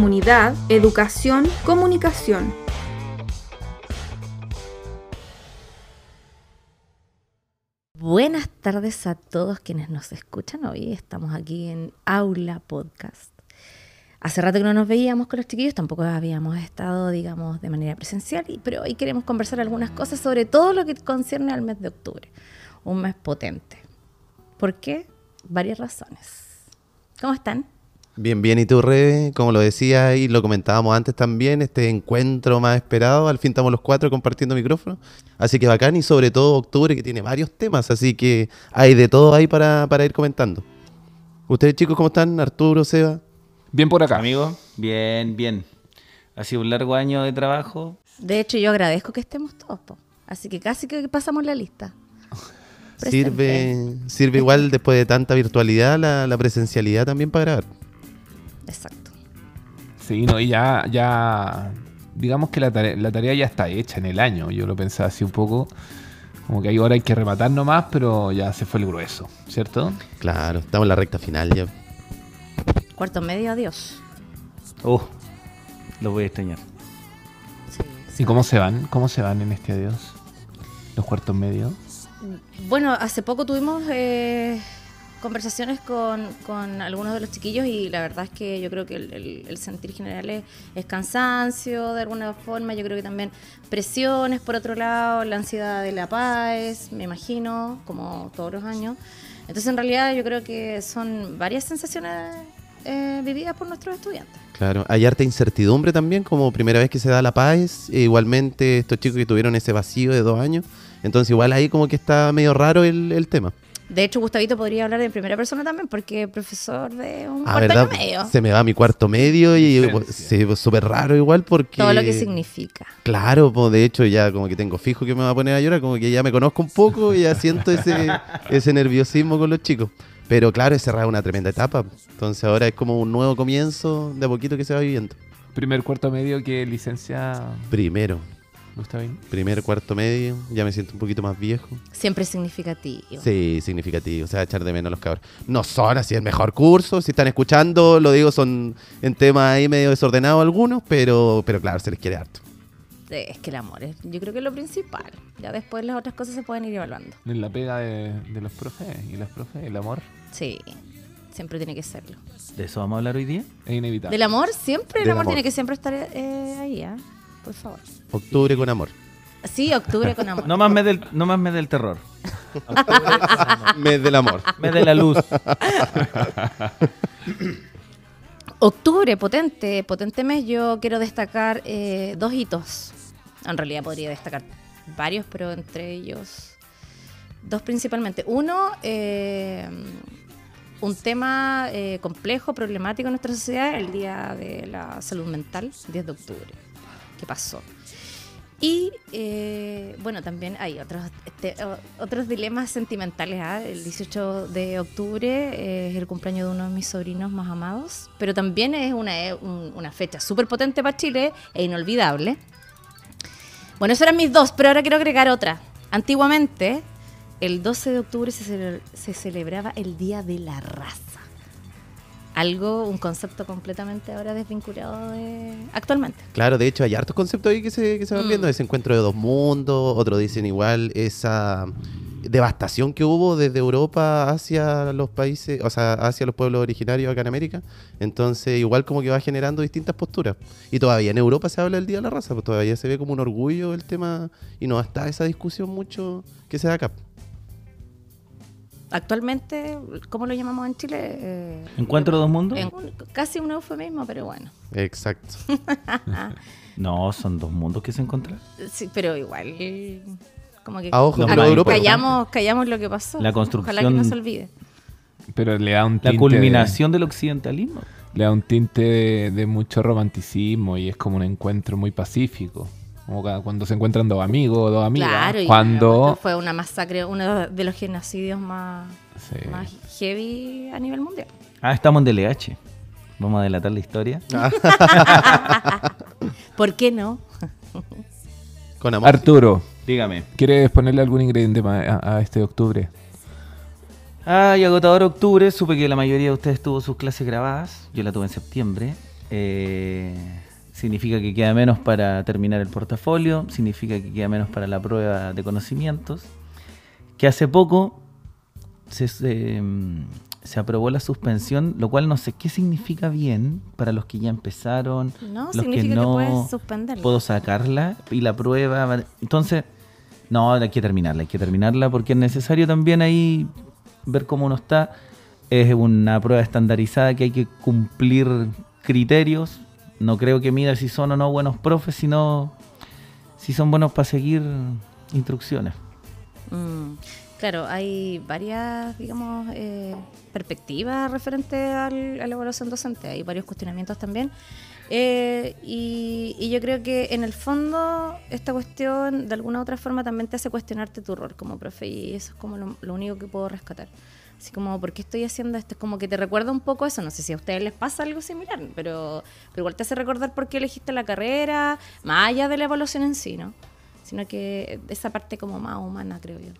comunidad, educación, comunicación. Buenas tardes a todos quienes nos escuchan. Hoy estamos aquí en Aula Podcast. Hace rato que no nos veíamos con los chiquillos, tampoco habíamos estado, digamos, de manera presencial, pero hoy queremos conversar algunas cosas sobre todo lo que concierne al mes de octubre. Un mes potente. ¿Por qué? Varias razones. ¿Cómo están? Bien, bien, y tú, Rebe, como lo decía y lo comentábamos antes también, este encuentro más esperado, al fin estamos los cuatro compartiendo micrófono, así que bacán y sobre todo octubre que tiene varios temas, así que hay de todo ahí para, para ir comentando. ¿Ustedes chicos cómo están? Arturo, Seba. Bien por acá. Amigo, bien, bien. Ha sido un largo año de trabajo. De hecho, yo agradezco que estemos todos, po. así que casi que pasamos la lista. Sirve, sirve igual después de tanta virtualidad la, la presencialidad también para grabar. Exacto. Sí, no, y ya, ya, digamos que la tarea, la tarea ya está hecha en el año. Yo lo pensaba así un poco, como que ahí ahora hay que rematar nomás, pero ya se fue el grueso, ¿cierto? Claro, estamos en la recta final ya. Cuarto medio, adiós. Oh, lo voy a extrañar. Sí, ¿Y cómo se van? ¿Cómo se van en este adiós? Los cuartos medios. Bueno, hace poco tuvimos eh, conversaciones con, con algunos de los chiquillos y la verdad es que yo creo que el, sentir general es, es cansancio de alguna forma, yo creo que también presiones por otro lado, la ansiedad de la paz, me imagino, como todos los años. Entonces en realidad yo creo que son varias sensaciones eh, vividas por nuestros estudiantes. Claro, hay harta incertidumbre también, como primera vez que se da la paz. e igualmente estos chicos que tuvieron ese vacío de dos años. Entonces igual ahí como que está medio raro el, el tema. De hecho, Gustavito podría hablar en primera persona también porque es profesor de un Ah, cuarto ¿verdad? año medio. Se me va mi cuarto medio y sí, pues, súper raro igual porque... Todo lo que significa. Claro, pues de hecho ya como que tengo fijo que me va a poner a llorar, como que ya me conozco un poco y ya siento ese, ese nerviosismo con los chicos. Pero claro, es cerrar una tremenda etapa. Entonces ahora es como un nuevo comienzo de a poquito que se va viviendo. Primer cuarto medio que licencia Primero, Gustavín. primer cuarto medio, ya me siento un poquito más viejo. Siempre significativo. Sí, significativo, o sea, echar de menos a los cabros. No son así el mejor curso, si están escuchando, lo digo, son en temas ahí medio desordenados algunos, pero, pero claro, se les quiere harto. Es que el amor es, yo creo que es lo principal. Ya después las otras cosas se pueden ir evaluando. En la pega de, de los profes y las profes, el amor Sí, siempre tiene que serlo. ¿De eso vamos a hablar hoy día? es inevitable. Del amor, siempre el Del amor, amor. tiene que siempre estar eh, ahí, ¿ah? Por favor. Octubre con amor. Sí, octubre con amor. No más mes del, no más mes del terror. Mes del amor. Mes de la luz. Octubre, potente, potente mes. Yo quiero destacar eh, dos hitos. En realidad podría destacar varios, pero entre ellos dos principalmente. Uno, eh, un tema eh, complejo, problemático en nuestra sociedad, el Día de la Salud Mental, 10 de octubre. ¿Qué pasó? Y eh, bueno, también hay otros, este, otros dilemas sentimentales. ¿ah? El 18 de octubre eh, es el cumpleaños de uno de mis sobrinos más amados, pero también es una, eh, un- una fecha súper potente para Chile e inolvidable. Bueno, esos eran mis dos, pero ahora quiero agregar otra. Antiguamente, el 12 de octubre se, cele- se celebraba el Día de la Raza. Algo, un concepto completamente ahora desvinculado de actualmente. Claro, de hecho hay hartos conceptos ahí que se, que se van Mm. viendo, ese encuentro de dos mundos, otros dicen igual esa devastación que hubo desde Europa hacia los países, o sea, hacia los pueblos originarios acá en América. Entonces, igual como que va generando distintas posturas. Y todavía en Europa se habla del Día de la Raza, pues todavía se ve como un orgullo el tema y no está esa discusión mucho que se da acá. Actualmente, ¿cómo lo llamamos en Chile? Eh, ¿Encuentro de dos mundos? en- casi un eufemismo, pero bueno. Exacto. No, son dos mundos que se encuentran. Sí, pero igual, como que A ojo, callamos, callamos lo que pasó. La construcción- Ojalá que no se olvide. Pero le da un La tinte culminación del occidentalismo. le da un tinte de, de mucho romanticismo y es como un encuentro muy pacífico. Como cuando se encuentran dos amigos, dos amigas. Claro, y cuando fue una masacre, uno de los genocidios más, Sí. más heavy a nivel mundial. Ah, estamos en DLH. Vamos a delatar la historia. ¿Por qué no? Con amor. Arturo, Dígame. ¿quieres ponerle algún ingrediente más a, a este octubre? Ay, agotador octubre. Supe que la mayoría de ustedes tuvo sus clases grabadas. Yo la tuve en septiembre. eh, significa que queda menos para terminar el portafolio, significa que queda menos para la prueba de conocimientos, que hace poco se, se, mm, se aprobó la suspensión, lo cual no sé qué significa bien para los que ya empezaron, No, los significa que, no puedes suspenderlo. puedo sacarla y la prueba. Entonces, no, hay que terminarla, hay que terminarla porque es necesario también ahí ver cómo uno está. Es una prueba estandarizada que hay que cumplir criterios. No creo que mida si son o no buenos profes, sino si son buenos para seguir instrucciones. Mm, claro, hay varias, digamos, eh, perspectivas referente al- a la evaluación docente. Hay varios cuestionamientos también. Eh, y, yo creo que en el fondo esta cuestión de alguna u otra forma también te hace cuestionarte tu rol como profe y eso es como lo único que puedo rescatar. Así como, ¿por qué estoy haciendo esto? Es como que te recuerda un poco eso. No sé si a ustedes les pasa algo similar, pero, pero igual te hace recordar por qué elegiste la carrera, más allá de la evaluación en sí, ¿no? Sino que esa parte como más humana, creo yo.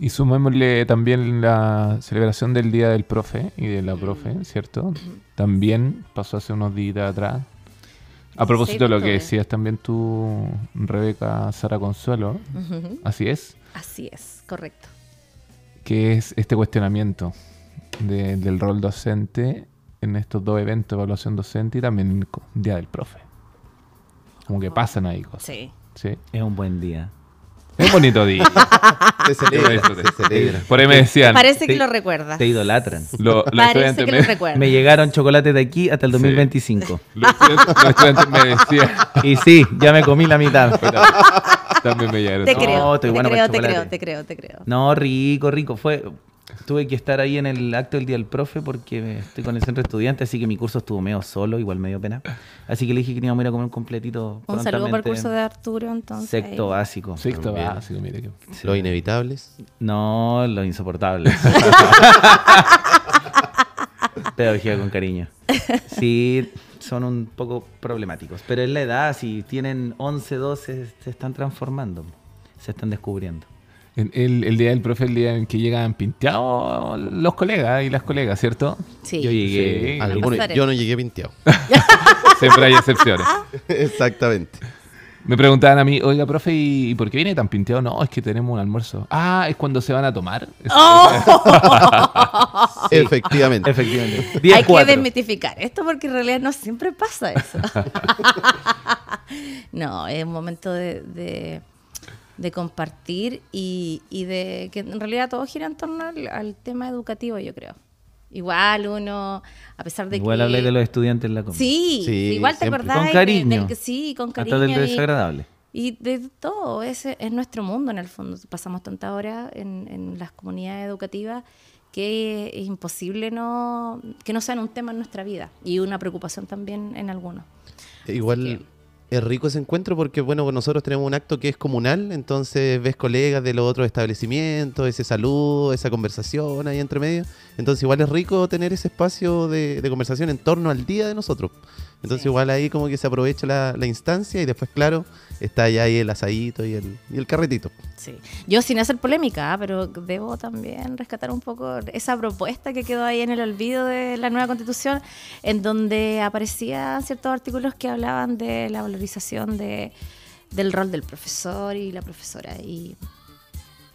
Y sumémosle también la celebración del Día del Profe y de la Profe, ¿cierto? También pasó hace unos días atrás. A propósito de lo que decías también tú, Rebeca Sara Consuelo, así es, Así es, correcto. Que es este cuestionamiento de- del rol docente en estos dos eventos, evaluación docente y también el Día del Profe. Como que pasan ahí cosas. Sí. ¿sí? Es un buen día. Es un bonito día. Se celebra, se celebra. Por ahí me decían, Parece que te- lo recuerdas. Te idolatran. lo- Parece que me- lo recuerdas. Me llegaron chocolates de aquí hasta el Sí. 2025. los estudiantes- los estudiantes me decían, Y sí, ya me comí la mitad. pero también me llegaron. Te No, creo, estoy te bueno creo, te creo, te creo, te creo. No, rico, rico. Fue, tuve que estar ahí en el acto del día del profe porque estoy con el centro de estudiantes, así que mi curso estuvo medio solo, igual medio pena. Así que le dije que íbamos a ir a comer un completito. Un saludo para el curso de Arturo, entonces. Sexto básico. Sexto También. básico, mire que. Los inevitables. No, lo insoportable. Pedagogía con cariño. Sí, son un poco problemáticos. Pero es la edad, si tienen 11, 12, se están transformando. Se están descubriendo. El, el- el día del profe, el día en que llegan pinteados los colegas y las colegas, ¿cierto? Sí. Yo llegué. Sí. Algunos- pasaré. yo no llegué pinteado. Siempre hay excepciones. Exactamente. Me preguntaban a mí, oiga, profe, ¿y por qué viene tan pinteado? No, es que tenemos un almuerzo. Ah, es cuando se van a tomar. Es- Efectivamente. Efectivamente. Hay 10, que 4. desmitificar esto porque en realidad no siempre pasa eso. no, es un momento de, de- de compartir y, y de que en realidad todo gira en torno al, al tema educativo, yo creo. Igual uno, a pesar de Igual que... hablé de los estudiantes en la comida. Sí, Sí, igual te acordás Con de- cariño. del que- sí, con cariño. Hasta del y- desagradable. Y de todo, ese es nuestro mundo en el fondo. Pasamos tanta hora en, en las comunidades educativas que es imposible no que no sean un tema en nuestra vida y una preocupación también en algunos. Igual es rico ese encuentro porque, bueno, nosotros tenemos un acto que es comunal, entonces ves colegas de los otros establecimientos, ese saludo, esa conversación ahí entre medio. Entonces igual es rico tener ese espacio de, de conversación en torno al día de nosotros. Entonces Sí. igual ahí como que se aprovecha la, la instancia y después, claro, está ya ahí el asadito y el, y el carretito. Sí. Yo sin hacer polémica, ¿ah? pero debo también rescatar un poco esa propuesta que quedó ahí en el olvido de la nueva constitución, en donde aparecían ciertos artículos que hablaban de la valorización de, del rol del profesor y la profesora. Y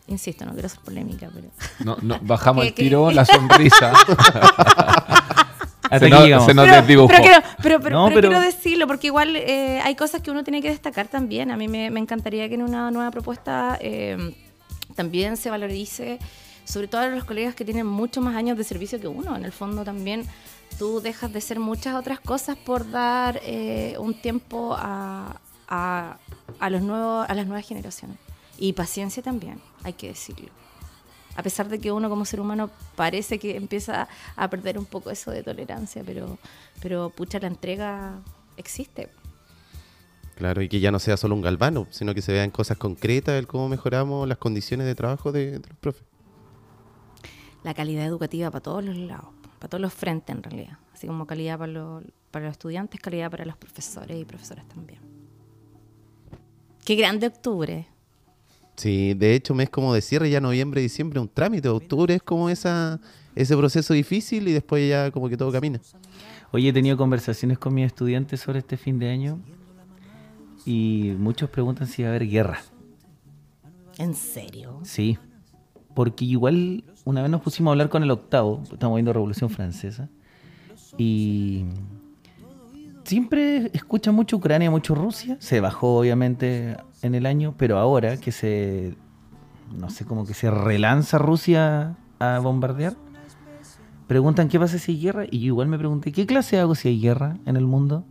insisto, no quiero hacer polémica, pero No, no, bajamos ¿Qué- el qué? tiro, la sonrisa. Hasta se, llegamos. se nos pero, desdibujó. pero quiero, pero, pero- No, pero pero- quiero decirlo, porque igual eh, hay cosas que uno tiene que destacar también. A mí me, me encantaría que en una nueva propuesta eh, también se valorice, sobre todo a los colegas que tienen muchos más años de servicio que uno. En el fondo también tú dejas de ser muchas otras cosas por dar eh, un tiempo a, a, a los nuevos, a las nuevas generaciones. Y paciencia también, hay que decirlo a pesar de que uno como ser humano parece que empieza a perder un poco eso de tolerancia, pero, pero pucha, la entrega existe. Claro, y que ya no sea solo un galvano, sino que se vean cosas concretas, el cómo mejoramos las condiciones de trabajo de, de los profes. La calidad educativa para todos los lados, para todos los frentes en realidad. Así como calidad para los, para los estudiantes, calidad para los profesores y profesoras también. Qué grande octubre. Sí, de hecho, mes como de cierre, ya noviembre, diciembre, un trámite. Octubre es como esa, ese proceso difícil y después ya como que todo camina. Oye, he tenido conversaciones con mis estudiantes sobre este fin de año y muchos preguntan si va a haber guerra. ¿En serio? Sí, porque igual una vez nos pusimos a hablar con el octavo, estamos viendo Revolución Francesa, y siempre escucha mucho Ucrania, mucho Rusia, se bajó obviamente en el año, pero ahora que se, no sé, como que se relanza Rusia a bombardear, preguntan qué pasa si hay guerra, y yo igual me pregunté, ¿qué clase hago si hay guerra en el mundo?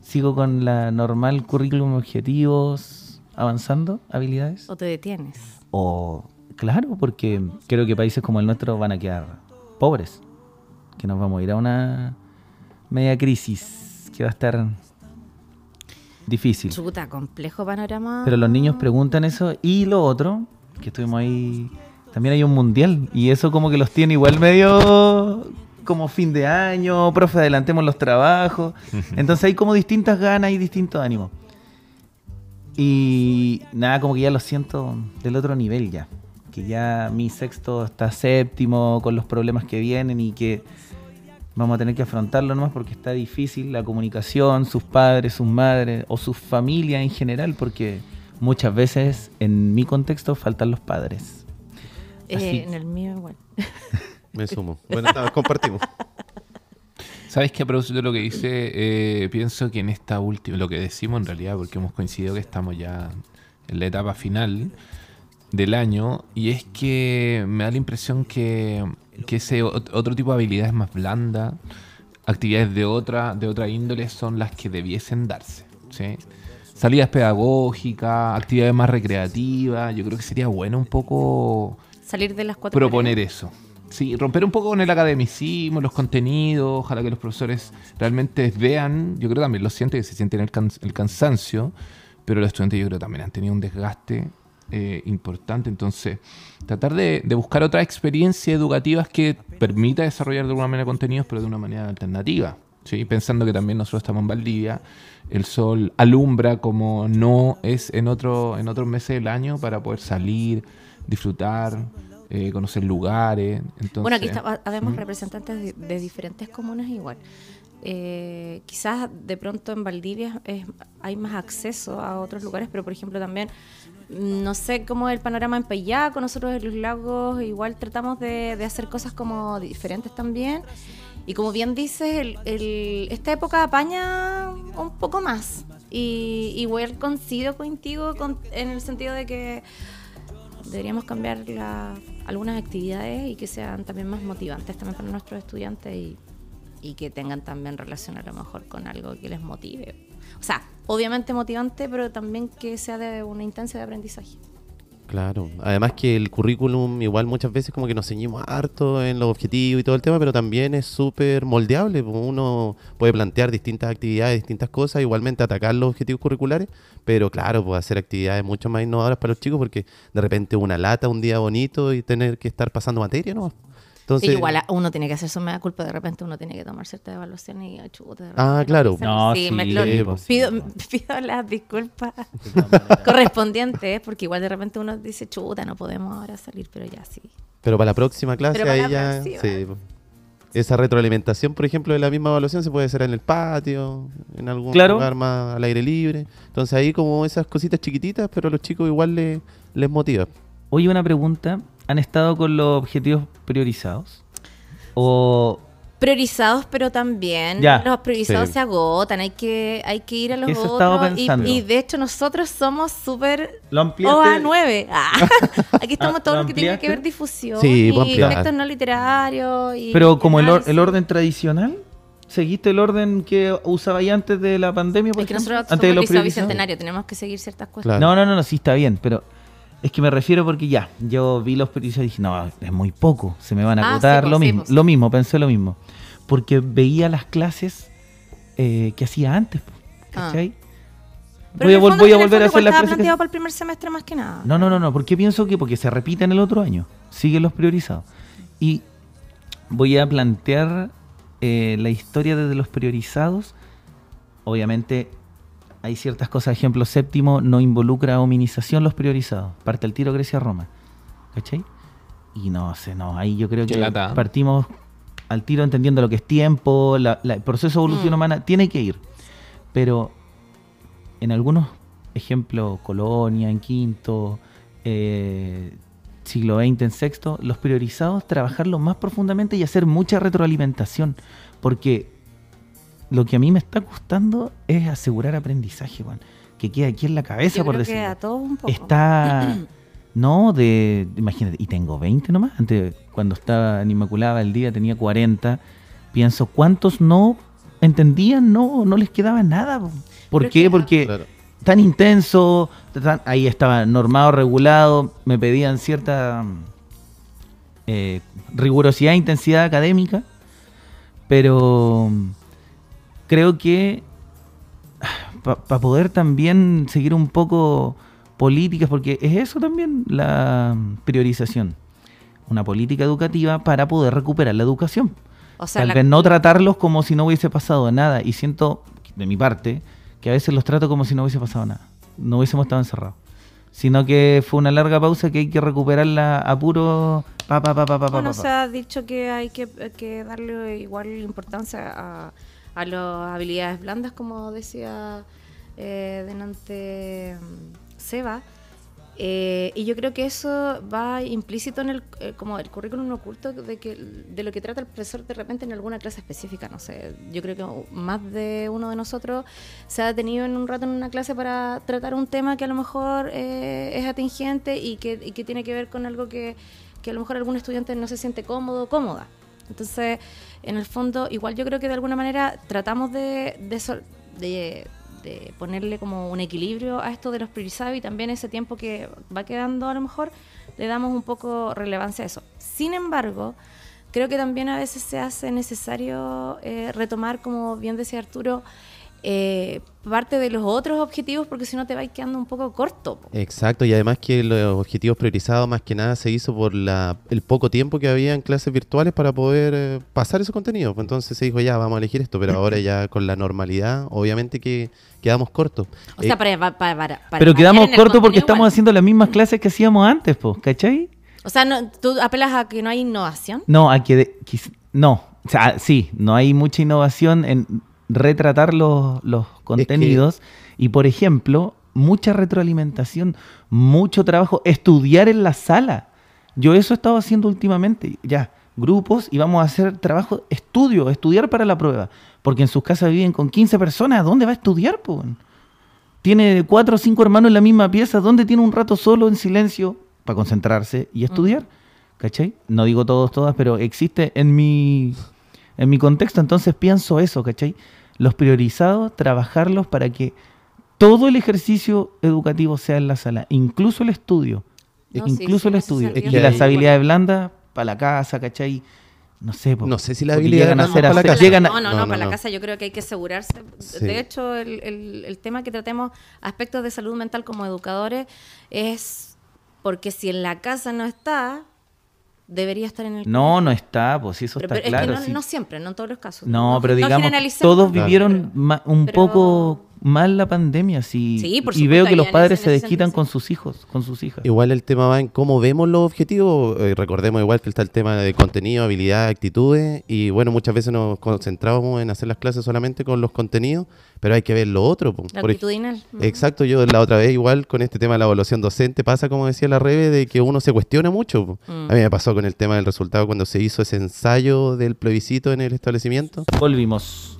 ¿Sigo con la normal currículum objetivos avanzando, habilidades? ¿O te detienes? O, claro, porque creo que países como el nuestro van a quedar pobres. Que nos vamos a ir a una media crisis que va a estar difícil. Chuta, complejo panorama. Pero los niños preguntan eso. Y lo otro, que estuvimos ahí, también hay un mundial. Y eso como que los tiene igual medio como fin de año, profe, adelantemos los trabajos. Entonces hay como distintas ganas y distintos ánimos. Y nada, como que ya lo siento del otro nivel ya. Que ya mi sexto está séptimo con los problemas que vienen y que vamos a tener que afrontarlo nomás porque está difícil la comunicación, sus padres, sus madres o su familia en general, porque muchas veces en mi contexto faltan los padres. Eh, en el mío igual. Me sumo. Bueno, está, compartimos. ¿Sabes qué? A propósito de lo que dice, eh, pienso que en esta última, lo que decimos en realidad, porque hemos coincidido que estamos ya en la etapa final del año, y es que me da la impresión que, que ese ot- otro tipo de habilidades más blandas, actividades de otra, de otra índole, son las que debiesen darse. ¿sí? Salidas pedagógicas, actividades más recreativas, yo creo que sería bueno un poco Salir de las cuatro proponer paredes. eso. Sí, romper un poco con el academicismo, los contenidos, ojalá que los profesores realmente vean, yo creo también lo sienten, que se sienten el, can- el cansancio, pero los estudiantes yo creo también han tenido un desgaste eh, importante, entonces tratar de, de buscar otras experiencias educativas que permita desarrollar de alguna manera contenidos, pero de una manera alternativa. ¿sí? Pensando que también nosotros estamos en Valdivia, el sol alumbra como no es en, otro, en otros meses del año para poder salir, disfrutar, eh, conocer lugares. Entonces, Bueno, aquí está, habemos ¿Mm? representantes de, de diferentes comunas igual. Eh, quizás de pronto en Valdivia es- hay más acceso a otros lugares, pero por ejemplo también, no sé cómo es el panorama en Payaco, nosotros en los lagos igual tratamos de, hacer cosas como diferentes también. Y como bien dices, el- esta época apaña un poco más. Y igual coincido contigo con- en el sentido de que deberíamos cambiar algunas actividades y que sean también más motivantes también para nuestros estudiantes y, y que tengan también relación a lo mejor con algo que les motive. O sea, obviamente motivante, pero también que sea de una instancia de aprendizaje. Claro, además que el currículum igual muchas veces como que nos ceñimos harto en los objetivos y todo el tema, pero también es súper moldeable. pues, Uno puede plantear distintas actividades, distintas cosas, igualmente atacar los objetivos curriculares, pero claro, puede hacer actividades mucho más innovadoras para los chicos porque de repente una lata, un día bonito y tener que estar pasando materia, ¿no? Entonces, Sí, igual a- uno tiene que hacer su mea culpa, de repente uno tiene que tomar ciertas evaluaciones y chuta, Ah, claro. No, sí, sí, me- lo- sí, pues. pido, pido las disculpas correspondientes, porque igual de repente uno dice, chuta, no podemos ahora salir, pero ya sí. pero para la próxima clase Pero para ahí la ya... próxima. sí, pues. esa retroalimentación, por ejemplo, de la misma evaluación se puede hacer en el patio, en algún Claro. lugar más al aire libre. Entonces ahí como esas cositas chiquititas, pero a los chicos igual les, les motiva. Oye, una pregunta. ¿Han estado con los objetivos priorizados? O priorizados, pero también Ya, los priorizados sí. se agotan, hay que, hay que ir a los Eso otros. Y, y de hecho nosotros somos súper lo ampliaste. OA9. Ah, aquí estamos Ah, todo ¿lo lo que tiene que ver difusión Sí, y textos no literarios. Y Pero como el, or- el orden tradicional, ¿seguiste el orden que usaba ya antes de la pandemia? Por Es que nosotros antes de los bicentenario, tenemos que seguir ciertas cosas. Claro. No, no, no, no, sí está bien, pero es que me refiero porque ya, yo vi los priorizados y dije, no, es muy poco, se me van a Ah, agotar, sí, lo pues, sí, mismo, pues. lo mismo, pensé lo mismo. Porque veía las clases eh, que hacía antes, Ah. Pero Voy a, fondo- voy volver a hacer igual la estaba clase que- planteado para el primer semestre más que nada. No, no, no, no, porque pienso que porque se repiten el otro año, siguen los priorizados. Y voy a plantear eh, la historia desde los priorizados. Obviamente hay ciertas cosas, ejemplo séptimo, no involucra hominización los priorizados. Parte el tiro Grecia-Roma. ¿Cachai? Y no sé, no, ahí yo creo que lata. partimos al tiro entendiendo lo que es tiempo, la- la- el proceso de evolución Mm. humana, tiene que ir. Pero en algunos ejemplos, Colonia en quinto, eh, siglo XX en sexto, los priorizados, trabajarlo más profundamente y hacer mucha retroalimentación. Porque lo que a mí me está costando es asegurar aprendizaje, Juan. Que quede aquí en la cabeza, Yo por creo que decirlo a todos un poco. está no de imagínate y tengo 20 nomás antes cuando estaba en Inmaculada el día tenía 40 pienso cuántos no entendían no no les quedaba nada po? ¿por Pero qué? que- porque Claro. tan intenso tan- ahí estaba normado regulado me pedían cierta eh, rigurosidad e intensidad académica pero creo que para poder también seguir un poco políticas, porque es eso también la priorización. Una política educativa para poder recuperar la educación. O sea, Tal la- vez no tratarlos como si no hubiese pasado nada. Y siento, de mi parte, que a veces los trato como si no hubiese pasado nada. No hubiésemos estado encerrados. Sino que fue una larga pausa que hay que recuperarla a puro... Pa, pa, pa, pa, pa, pa, Bueno, pa, se pa. ha dicho que hay que, que darle igual importancia a, a las habilidades blandas, como decía eh, delante mm, Seba. Eh, y yo creo que eso va implícito en el, eh, como el currículum oculto de, que, de lo que trata el profesor de repente en alguna clase específica. No sé, yo creo que más de uno de nosotros se ha detenido en un rato en una clase para tratar un tema que a lo mejor eh, es atingente y que, y que tiene que ver con algo que, que a lo mejor algún estudiante no se siente cómodo o cómoda. Entonces, en el fondo, igual yo creo que de alguna manera tratamos de, de, de ponerle como un equilibrio a esto de los priorizados y también ese tiempo que va quedando a lo mejor le damos un poco relevancia a eso. Sin embargo, creo que también a veces se hace necesario eh, retomar, como bien decía Arturo, eh, parte de los otros objetivos porque si no te vas quedando un poco corto. po. Exacto, y además que los objetivos priorizados más que nada se hizo por la, el poco tiempo que había en clases virtuales para poder eh, pasar esos contenidos. Pues Entonces se dijo, ya, vamos a elegir esto, pero ahora ya con la normalidad, obviamente que quedamos cortos. O sea, Eh, para, para, para- para Pero quedamos cortos porque contenido estamos haciendo las mismas clases que hacíamos antes, pues, ¿cachai? O sea, no, tú apelas a que no hay innovación. No, a que de- quiz- no, o sea, sí, no hay mucha innovación en retratar los, los contenidos y, por ejemplo, mucha retroalimentación, mucho trabajo, estudiar en la sala. Yo eso he estado haciendo últimamente, ya, grupos y vamos a hacer trabajo, estudio, estudiar para la prueba, porque en sus casas viven con 15 personas, ¿dónde va a estudiar? po? Tiene cuatro o cinco hermanos en la misma pieza, ¿dónde tiene un rato solo en silencio para concentrarse y estudiar? ¿Cachai? No digo todos, todas, pero existe en mi, en mi contexto, entonces pienso eso, ¿cachai? Los priorizados, trabajarlos para que todo el ejercicio educativo sea en la sala, incluso el estudio, No, incluso sí, el estudio. Y las de habilidades blandas para la casa, ¿cachai? No sé, po, No sé si la porque habilidad llegan a ser para la así- casa. llegan a- no, no, no, No, no, para la casa yo creo que hay que asegurarse. Sí. De hecho, el, el- el tema que tratemos aspectos de salud mental como educadores es porque si en la casa no está, debería estar en el No, no está, pues eso Pero, está pero claro. es que no, sí. no siempre, no en todos los casos. No, pero digamos, todos vivieron un poco mal la pandemia, sí. Sí, por y supuesto, veo que los padres se desquitan con sus hijos, con sus hijas. Igual el tema va en cómo vemos los objetivos. eh, recordemos igual que está el tema de contenido, habilidad, actitudes. Y bueno, muchas veces nos concentramos en hacer las clases solamente con los contenidos, pero hay que ver lo otro. Por actitudinal. Exacto, yo la otra vez igual con este tema de la evaluación docente pasa como decía la Rebe de que uno se cuestiona mucho. Mm. A mí me pasó con el tema del resultado cuando se hizo ese ensayo del plebiscito en el establecimiento. Volvimos.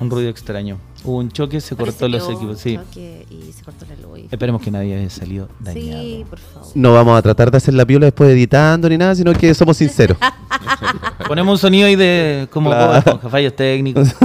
Un ruido extraño. Hubo un choque, se Parece cortó que los hubo equipos. un Sí. choque Y se cortó la luz. Esperemos que nadie haya salido dañado. Sí, por favor. No vamos a tratar de hacer la piola después editando ni nada, sino que somos sinceros. Ponemos un sonido ahí de como Claro. Esponja, fallos técnicos.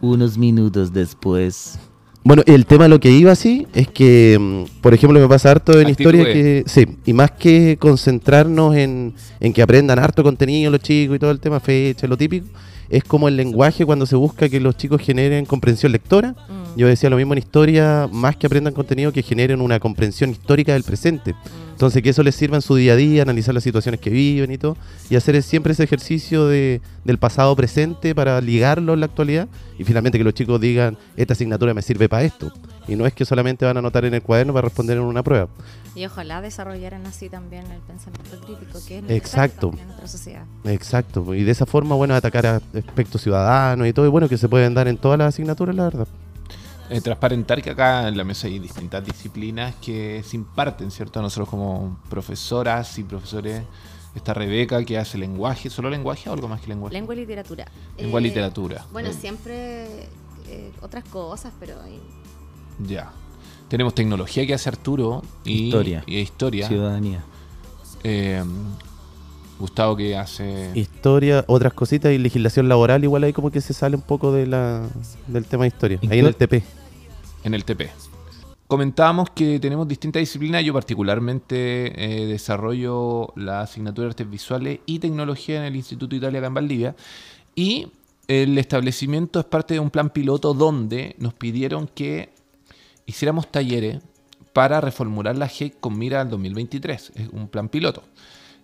Unos minutos después. Bueno, el tema de lo que iba así es que, mm, por ejemplo, me pasa harto en historia que, sí, y más que concentrarnos en, en que aprendan harto contenido los chicos y todo el tema fecha, lo típico, es como el lenguaje cuando se busca que los chicos generen comprensión lectora, Mm. Yo decía lo mismo en historia, más que aprendan contenido, que generen una comprensión histórica del presente. Entonces, que eso les sirva en su día a día, analizar las situaciones que viven y todo, y hacer siempre ese ejercicio de, del pasado presente para ligarlo en la actualidad, y finalmente que los chicos digan, esta asignatura me sirve para esto. Y no es que solamente van a anotar en el cuaderno para responder en una prueba. Y ojalá desarrollaran así también el pensamiento crítico, que es Exacto. en nuestra sociedad. Exacto, y de esa forma, bueno, atacar a aspectos ciudadanos y todo, y bueno, que se pueden dar en todas las asignaturas, la verdad. Eh, transparentar que acá en la mesa hay distintas disciplinas que se imparten, ¿cierto? Nosotros como profesoras y profesores, está Rebeca que hace lenguaje, ¿solo lenguaje o algo más que lenguaje? Lengua y literatura. Lengua y Eh, literatura. Bueno, Eh, siempre eh, otras cosas, pero Ya. Tenemos tecnología que hace Arturo y Historia. y historia. Ciudadanía. Eh, Gustavo que hace Historia, otras cositas y legislación laboral, igual ahí como que se sale un poco de la, del tema de historia. Ahí en el TP. En el TP. Comentábamos que tenemos distintas disciplinas. Yo particularmente eh, desarrollo la asignatura de artes visuales y tecnología en el Instituto Italia acá en Valdivia. Y el establecimiento es parte de un plan piloto donde nos pidieron que hiciéramos talleres para reformular la GEC con mira al 2023. Es un plan piloto.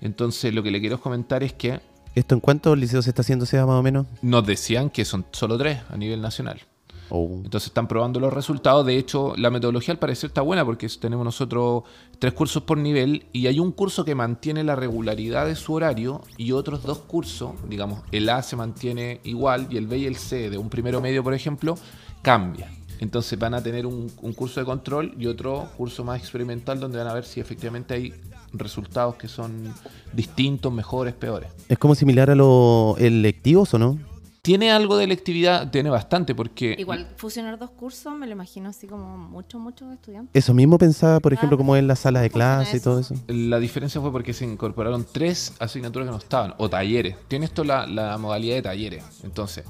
Entonces lo que le quiero comentar es que ¿Esto en cuántos liceos se está haciendo, sea más o menos? nos decían que son solo tres a nivel nacional. Oh. Entonces están probando los resultados. De hecho, la metodología al parecer está buena porque tenemos nosotros tres cursos por nivel y hay un curso que mantiene la regularidad de su horario y otros dos cursos, digamos, el A se mantiene igual y el B y el C de un primero medio, por ejemplo, cambia. Entonces van a tener un, un curso de control y otro curso más experimental donde van a ver si efectivamente hay resultados que son distintos, mejores, peores. ¿Es como similar a los electivos o no? Tiene algo de electividad, tiene bastante porque... igual fusionar dos cursos me lo imagino así como muchos, muchos estudiantes. Eso mismo pensaba, por ejemplo, como en la sala de ¿cómo funciona clase y todo eso. La diferencia fue porque se incorporaron tres asignaturas que no estaban, o talleres. Tiene esto la, la modalidad de talleres. Entonces,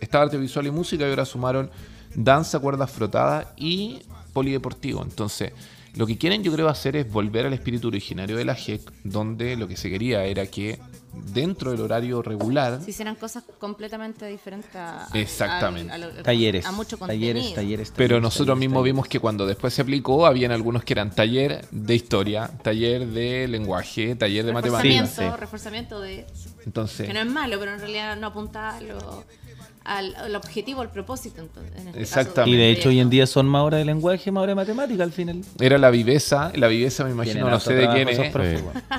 estaba arte visual y música y ahora sumaron danza, cuerdas frotadas y polideportivo. Entonces, lo que quieren yo creo hacer es volver al espíritu originario de la GEC, donde lo que se quería era que dentro del horario regular, Si hicieran cosas completamente diferentes a, Exactamente. al- Talleres. a mucho contenido. talleres, talleres, pero talleres, nosotros talleres, mismos talleres. vimos que cuando después se aplicó, habían algunos que eran taller de historia, taller de lenguaje, taller de matemáticas. Reforzamiento, Sí. reforzamiento de... Entonces, Que no es malo, pero en realidad no apunta a lo- al, al objetivo, al propósito. Entonces, en este Exactamente. Y de hecho hoy en día son más horas de lenguaje, más horas de matemática al final. Era la viveza, la viveza me imagino, no sé de quién es.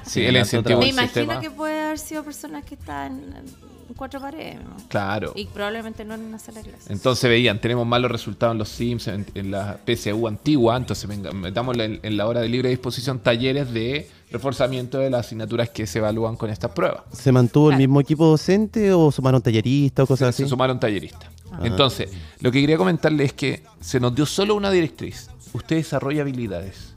Sí. incentivo trabajo. Me imagino sistema. que puede haber sido personas que están cuatro paredes. ¿no? Claro. Y probablemente no en una sala de clases. Entonces veían, tenemos malos resultados en los Sims, en, en la PSU antigua, entonces venga, metamos en, en la hora de libre disposición talleres de reforzamiento de las asignaturas que se evalúan con estas pruebas. ¿Se mantuvo el mismo equipo docente o sumaron talleristas o Se, cosas se así? sumaron talleristas. Entonces, lo que quería comentarles es que se nos dio solo una directriz. Usted desarrolla habilidades.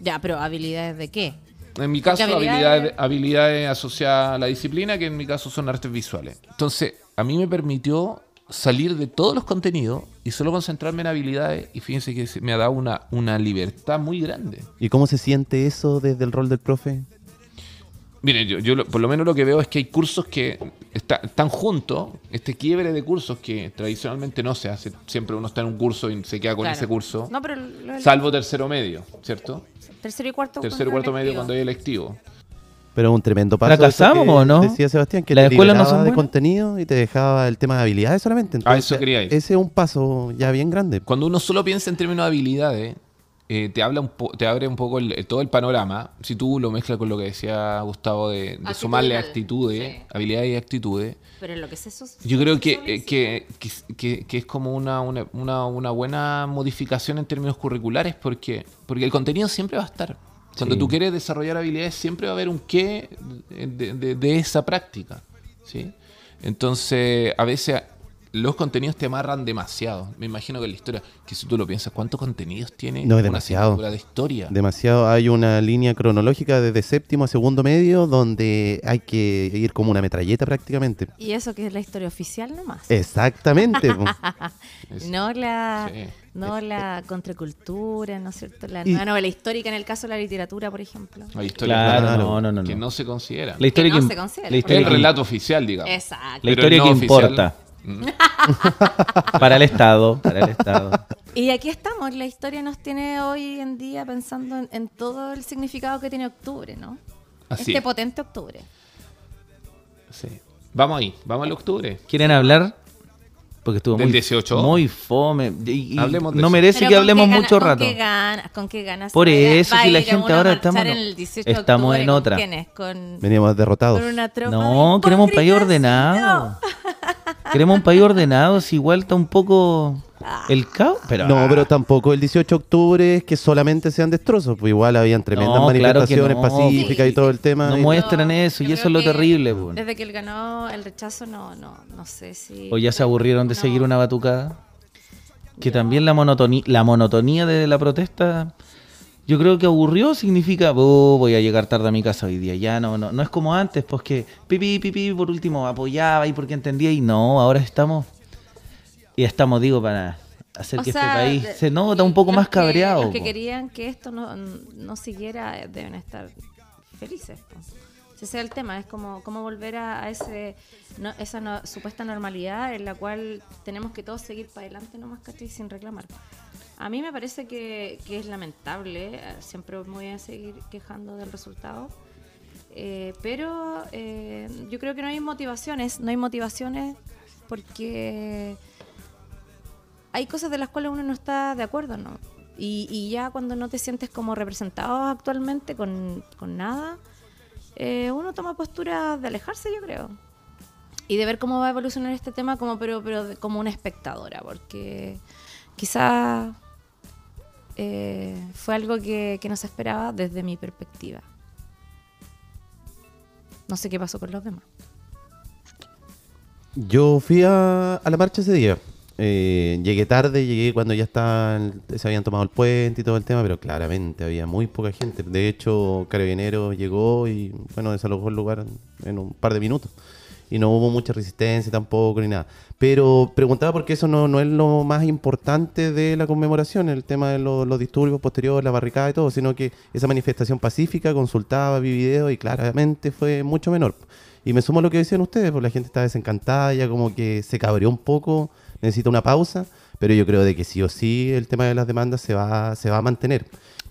Ya, pero habilidades de qué? En mi caso, habilidades, habilidades- asociadas a la disciplina, que en mi caso son artes visuales. Entonces, a mí me permitió salir de todos los contenidos y solo concentrarme en habilidades. Y fíjense que me ha dado una, una libertad muy grande. ¿Y cómo se siente eso desde el rol del profe? Miren, yo, yo lo- por lo menos lo que veo es que hay cursos que está- están juntos, este quiebre de cursos que tradicionalmente no se hace. Siempre uno está en un curso y se queda con Claro. ese curso. No, pero lo del Salvo tercero medio, ¿cierto? Tercero y cuarto. Tercero y cuarto medio electivo. cuando hay electivo. Pero es un tremendo paso. ¿Fracasamos o no? Decía Sebastián que ¿Las te escuelas no son de buenas? contenido y te dejaba el tema de habilidades solamente. A eso quería ir. Ese es un paso ya bien grande. Cuando uno solo piensa en términos de habilidades, eh, te habla un po- te abre un poco el- todo el panorama. Si tú lo mezclas con lo que decía Gustavo de, de sumarle actitudes, Sí. habilidades y actitudes, Pero en lo que es eso. yo creo que, eh, que, que- que- que es como una, una, una- una buena modificación en términos curriculares porque, porque el contenido siempre va a estar. Cuando Sí. tú quieres desarrollar habilidades, siempre va a haber un qué de, de- de esa práctica. ¿sí? Entonces, a veces los contenidos te amarran demasiado. Me imagino que la historia, que si tú lo piensas, ¿cuántos contenidos tiene No, es una demasiado. de historia? Demasiado. Hay una línea cronológica desde séptimo a segundo medio donde hay que ir como una metralleta prácticamente. Y eso que es la historia oficial nomás. Exactamente. No la, Sí. no la contracultura, ¿no es cierto? La Y- nueva novela histórica en el caso de la literatura, por ejemplo. Hay historias Claro, Claro. no, no, no. que no. se consideran. La historia Que no que, se considera, la Es historia el que- relato oficial, digamos. Exacto. La historia no que oficial. Para el Estado, para el Estado. Y aquí estamos, la historia nos tiene hoy en día pensando en, en todo el significado que tiene octubre, ¿no? Así este es. potente octubre. Sí. Vamos ahí, vamos al octubre. ¿Quieren hablar? Porque estuvo ¿Del muy, 18? muy fome. Y- y Hablemos de no eso. merece Pero que ¿con hablemos gana- mucho con rato. Qué ganas, ¿Con qué ganas? Por eso, si la gente ahora estamos- en el 18 de estamos octubre, en ¿con otra. Con, Veníamos derrotados. con una tropa No, queremos un país ordenado. Queremos un país ordenado, si igual está un poco el caos. Pero, No, pero tampoco el 18 de octubre es que solamente sean destrozos. Pues igual habían tremendas No, claro manifestaciones no. pacíficas y todo el tema. No y- muestran eso, y eso es lo terrible. pues. Desde que él ganó el rechazo, no, no, no sé si. O ya se aburrieron de No. seguir una batucada. Que también la monotonía, la monotonía de la protesta, yo creo que aburrió, significa, "Oh, voy a llegar tarde a mi casa hoy día. Ya no, no, no es como antes, pues que pipi, pipi, por último apoyaba y porque entendía y no, ahora estamos, y estamos, digo, para hacer O que sea, este país se nota un poco más que- cabreado. Los que querían que esto no, no siguiera eh, deben estar felices. Si ese es el tema, es como cómo volver a, a ese no- esa no- supuesta normalidad en la cual tenemos que todos seguir para adelante nomás, ¿cachai? Sin reclamar. A mí me parece que, es lamentable, eh, siempre me voy a seguir quejando del resultado, eh, pero eh, yo creo que no hay motivaciones, no hay motivaciones porque hay cosas de las cuales uno no está de acuerdo, ¿no? Y, ya cuando no te sientes como representado actualmente con, nada, uno toma postura de alejarse, yo creo. Y de ver cómo va a evolucionar este tema como, pero, pero como una espectadora, porque quizá eh, fue algo que, que no se esperaba desde mi perspectiva. No sé qué pasó con los demás. Yo fui a, a la marcha ese día. Eh, llegué tarde, llegué cuando ya estaban, se habían tomado el puente y todo el tema, pero claramente había muy poca gente. De hecho, Carabinero llegó y, bueno, desalojó el lugar en, un par de minutos. Y no hubo mucha resistencia tampoco ni nada. Pero preguntaba porque eso no, no es lo más importante de la conmemoración, el tema de lo- los disturbios posteriores, la barricada y todo, sino que esa manifestación pacífica, consultaba, vi videos y claramente fue mucho menor. Y me sumo a lo que decían ustedes, porque la gente está desencantada, ya como que se cabreó un poco, necesita una pausa, pero yo creo de que sí o sí el tema de las demandas se va, se va a mantener.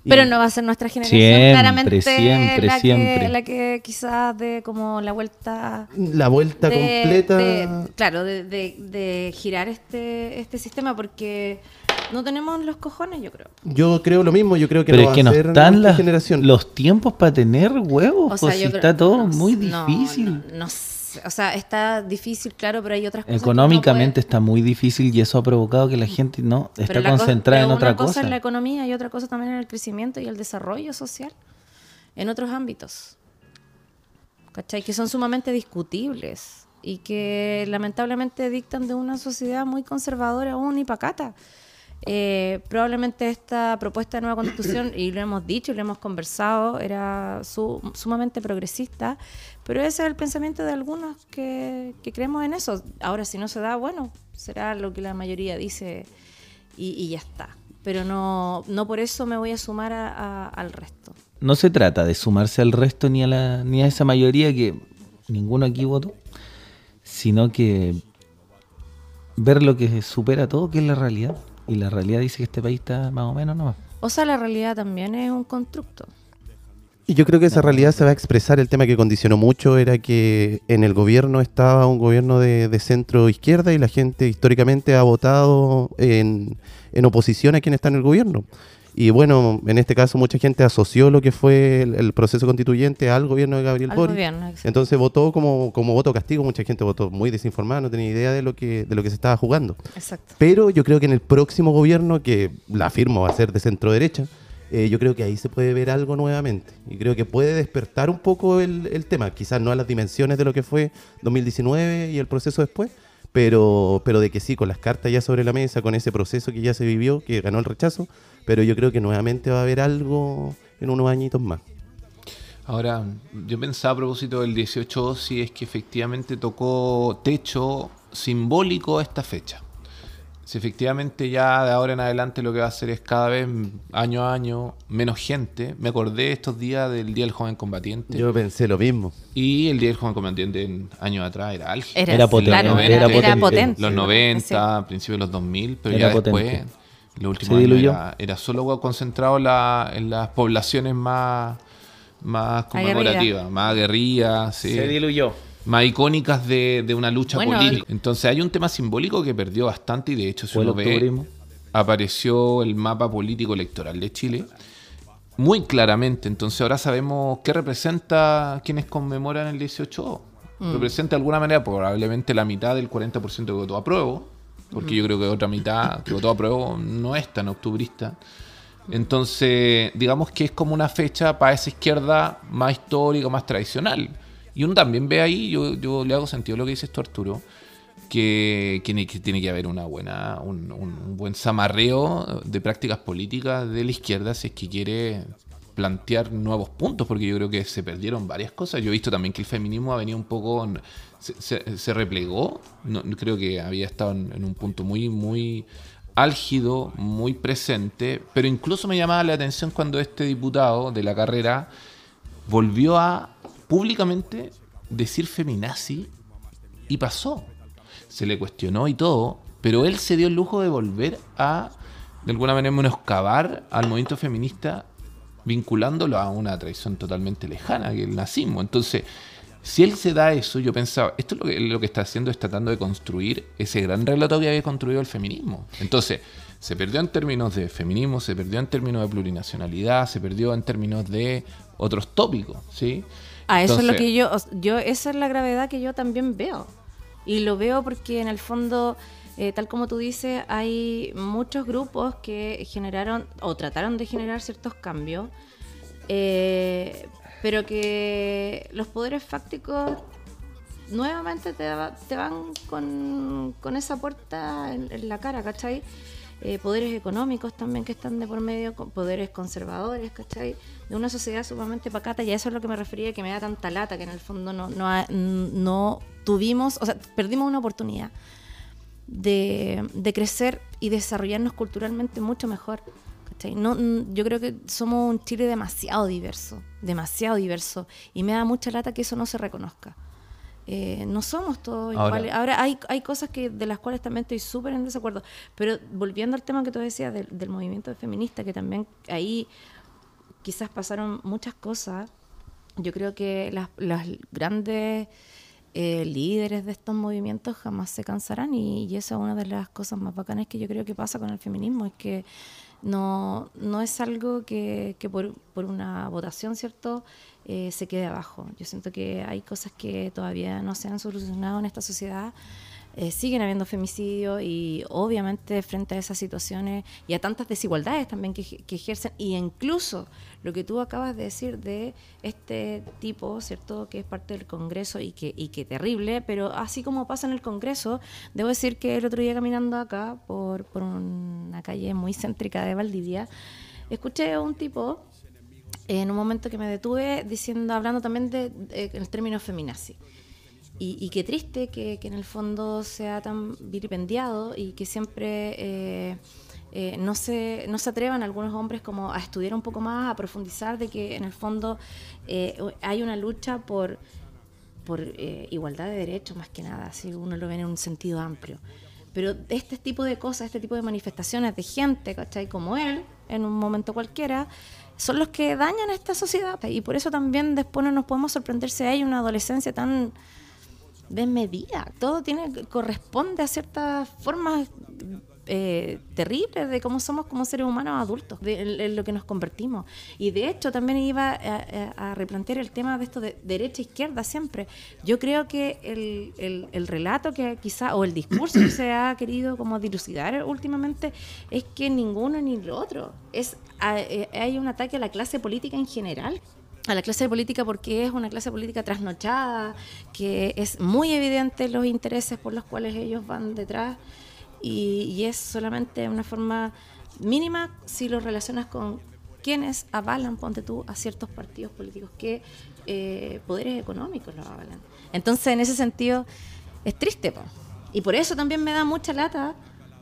Pero no va a ser nuestra generación, Siempre, claramente siempre, la, siempre. Que, la que quizás de como la vuelta La vuelta de- completa... de- claro, de, de- de girar este, este sistema porque no tenemos los cojones, yo creo. Yo creo lo mismo, yo creo que Pero no es que va no a ser están las- generación. los tiempos para tener huevos, O sea, pues si creo- está todo no muy difícil. No, no sé, o sea, está difícil, claro, pero hay otras cosas. Económicamente puede- está muy difícil y eso ha provocado que la gente no está Pero cosa- concentrada en otra una cosa. cosa. es la economía y otra cosa también es el crecimiento y el desarrollo social en otros ámbitos. ¿Cachai? Que son sumamente discutibles y que lamentablemente dictan de una sociedad muy conservadora aún y pacata. Eh, probablemente esta propuesta de nueva constitución, y lo hemos dicho y lo hemos conversado, era su- sumamente progresista, pero ese es el pensamiento de algunos que, creemos en eso. Ahora, si no se da, bueno, será lo que la mayoría dice y, ya está. Pero no, no por eso me voy a sumar al resto. No se trata de sumarse al resto ni a, ni a esa mayoría que ninguno aquí votó, sino que ver lo que supera todo, que es la realidad. Y la realidad dice que este país está más o menos nomás. O sea, la realidad también es un constructo. Y yo creo que esa realidad se va a expresar. El tema que condicionó mucho era que en el gobierno estaba un gobierno de, de centro izquierda y la gente históricamente ha votado en, en oposición a quien está en el gobierno. Y bueno, en este caso mucha gente asoció lo que fue el, el proceso constituyente al gobierno de Gabriel Al Boric. gobierno. Entonces votó como, como voto castigo. Mucha gente votó muy desinformada, no tenía idea de lo que, de lo que se estaba jugando. Exacto. Pero yo creo que en el próximo gobierno, que la afirmo va a ser de centro derecha, eh, yo creo que ahí se puede ver algo nuevamente. Y creo que puede despertar un poco el, el tema. Quizás no a las dimensiones de lo que fue 2019 y el proceso después, pero, pero de que sí, con las cartas ya sobre la mesa, con ese proceso que ya se vivió, que ganó el rechazo, pero yo creo que nuevamente va a haber algo en unos añitos más. Ahora, yo pensaba a propósito del 18 si es que efectivamente tocó techo simbólico a esta fecha. Si efectivamente ya de ahora en adelante lo que va a hacer es cada vez año a año menos gente. Me acordé estos días del Día del Joven Combatiente. Yo pensé lo mismo. Y el Día del Joven Combatiente en años atrás era álgido. Era, Era potente, claro, era era, potente. Los Sí. 90, principios de los 2000, pero Era ya después, potente. Los últimos Se años diluyó. era, era solo concentrado en, la- en las poblaciones más, más conmemorativas, más aguerridas, sí, Se diluyó. más icónicas de, de una lucha Bueno, política. Entonces hay un tema simbólico que perdió bastante y de hecho si uno ve, apareció el mapa político electoral de Chile muy claramente. Entonces ahora sabemos qué representa quienes conmemoran el 18. Representa de alguna manera probablemente la mitad del 40% que votó apruebo, porque yo creo que otra mitad que votó apruebo no es tan octubrista. Entonces, digamos que es como una fecha para esa izquierda más histórica, más tradicional. Y uno también ve ahí, yo, yo le hago sentido a lo que dices tú, Arturo, que, que ne- que tiene que haber una buena, un, un- buen zamarreo de prácticas políticas de la izquierda si es que quiere plantear nuevos puntos, porque yo creo que se perdieron varias cosas. Yo he visto también que el feminismo ha venido un poco, se, se- se replegó, no, creo que había estado en, un punto muy, muy álgido, muy presente, pero incluso me llamaba la atención cuando este diputado de la carrera volvió a públicamente decir feminazi y pasó. Se le cuestionó y todo, pero él se dio el lujo de volver a, de alguna manera, menoscabar al movimiento feminista, vinculándolo a una tradición totalmente lejana, que el nazismo. Entonces, si él se da eso, yo pensaba, esto es lo que, lo que está haciendo, es tratando de construir ese gran relato que había construido el feminismo. Entonces, se perdió en términos de feminismo, se perdió en términos de plurinacionalidad, se perdió en términos de otros tópicos, ¿sí? Ah, eso es lo que yo, yo, esa es la gravedad que yo también veo. Y lo veo porque en el fondo, eh, tal como tú dices, hay muchos grupos que generaron o trataron de generar ciertos cambios, eh, pero que los poderes fácticos nuevamente te, va- te van con, con esa puerta en, la cara, ¿cachai? Eh, poderes económicos también que están de por medio, poderes conservadores, ¿cachai? De una sociedad sumamente pacata, y a eso es lo que me refería, que me da tanta lata, que en el fondo no, no, no tuvimos, o sea, perdimos una oportunidad de, de crecer y desarrollarnos culturalmente mucho mejor. ¿Cachai? No, yo creo que somos un Chile demasiado diverso, demasiado diverso, y me da mucha lata que eso no se reconozca. Eh, no somos todos Ahora- iguales. Ahora hay, hay cosas que de las cuales también estoy súper en desacuerdo. Pero volviendo al tema que tú decías del, del movimiento feminista, que también ahí quizás pasaron muchas cosas. Yo creo que las, las grandes eh, líderes de estos movimientos jamás se cansarán y, y esa es una de las cosas más bacanas que yo creo que pasa con el feminismo, es que no, no es algo que, que por, por una votación, ¿cierto?, eh, se quede abajo. Yo siento que hay cosas que todavía no se han solucionado en esta sociedad. Eh, siguen habiendo femicidios y obviamente frente a esas situaciones y a tantas desigualdades también que, ejercen y incluso lo que tú acabas de decir de este tipo, ¿cierto? Que es parte del Congreso y que, y que terrible, pero así como pasa en el Congreso, debo decir que el otro día caminando acá por, por una calle muy céntrica de Valdivia, escuché a un tipo en un momento que me detuve diciendo, hablando también de, de- el término feminazi. Y, qué triste que, que en el fondo sea tan vilipendiado y que siempre eh, eh, no, se, no se atrevan algunos hombres como a estudiar un poco más, a profundizar de que en el fondo eh, hay una lucha por, por igualdad de derechos más que nada, si uno lo ve en un sentido amplio. Pero este tipo de cosas, este tipo de manifestaciones de gente, ¿cachai? Como él, en un momento cualquiera, son los que dañan a esta sociedad. Y por eso también después no nos podemos sorprender si hay una adolescencia tan desmedida. Todo tiene corresponde a ciertas formas eh, terribles de cómo somos como seres humanos adultos, de lo que nos convertimos. Y de hecho también iba a, replantear el tema de esto de derecha izquierda siempre. Yo creo que el, el- el relato que quizá, o el discurso que se ha querido como dilucidar últimamente es que ninguno ni el otro. Es, eh, hay un ataque a la clase política en general a la clase política porque es una clase política trasnochada, que es muy evidente los intereses por los cuales ellos van detrás y, es solamente una forma mínima si lo relacionas con quienes avalan, ponte tú, a ciertos partidos políticos que eh, poderes económicos los avalan. Entonces, en ese sentido, es triste. po. Y por eso también me da mucha lata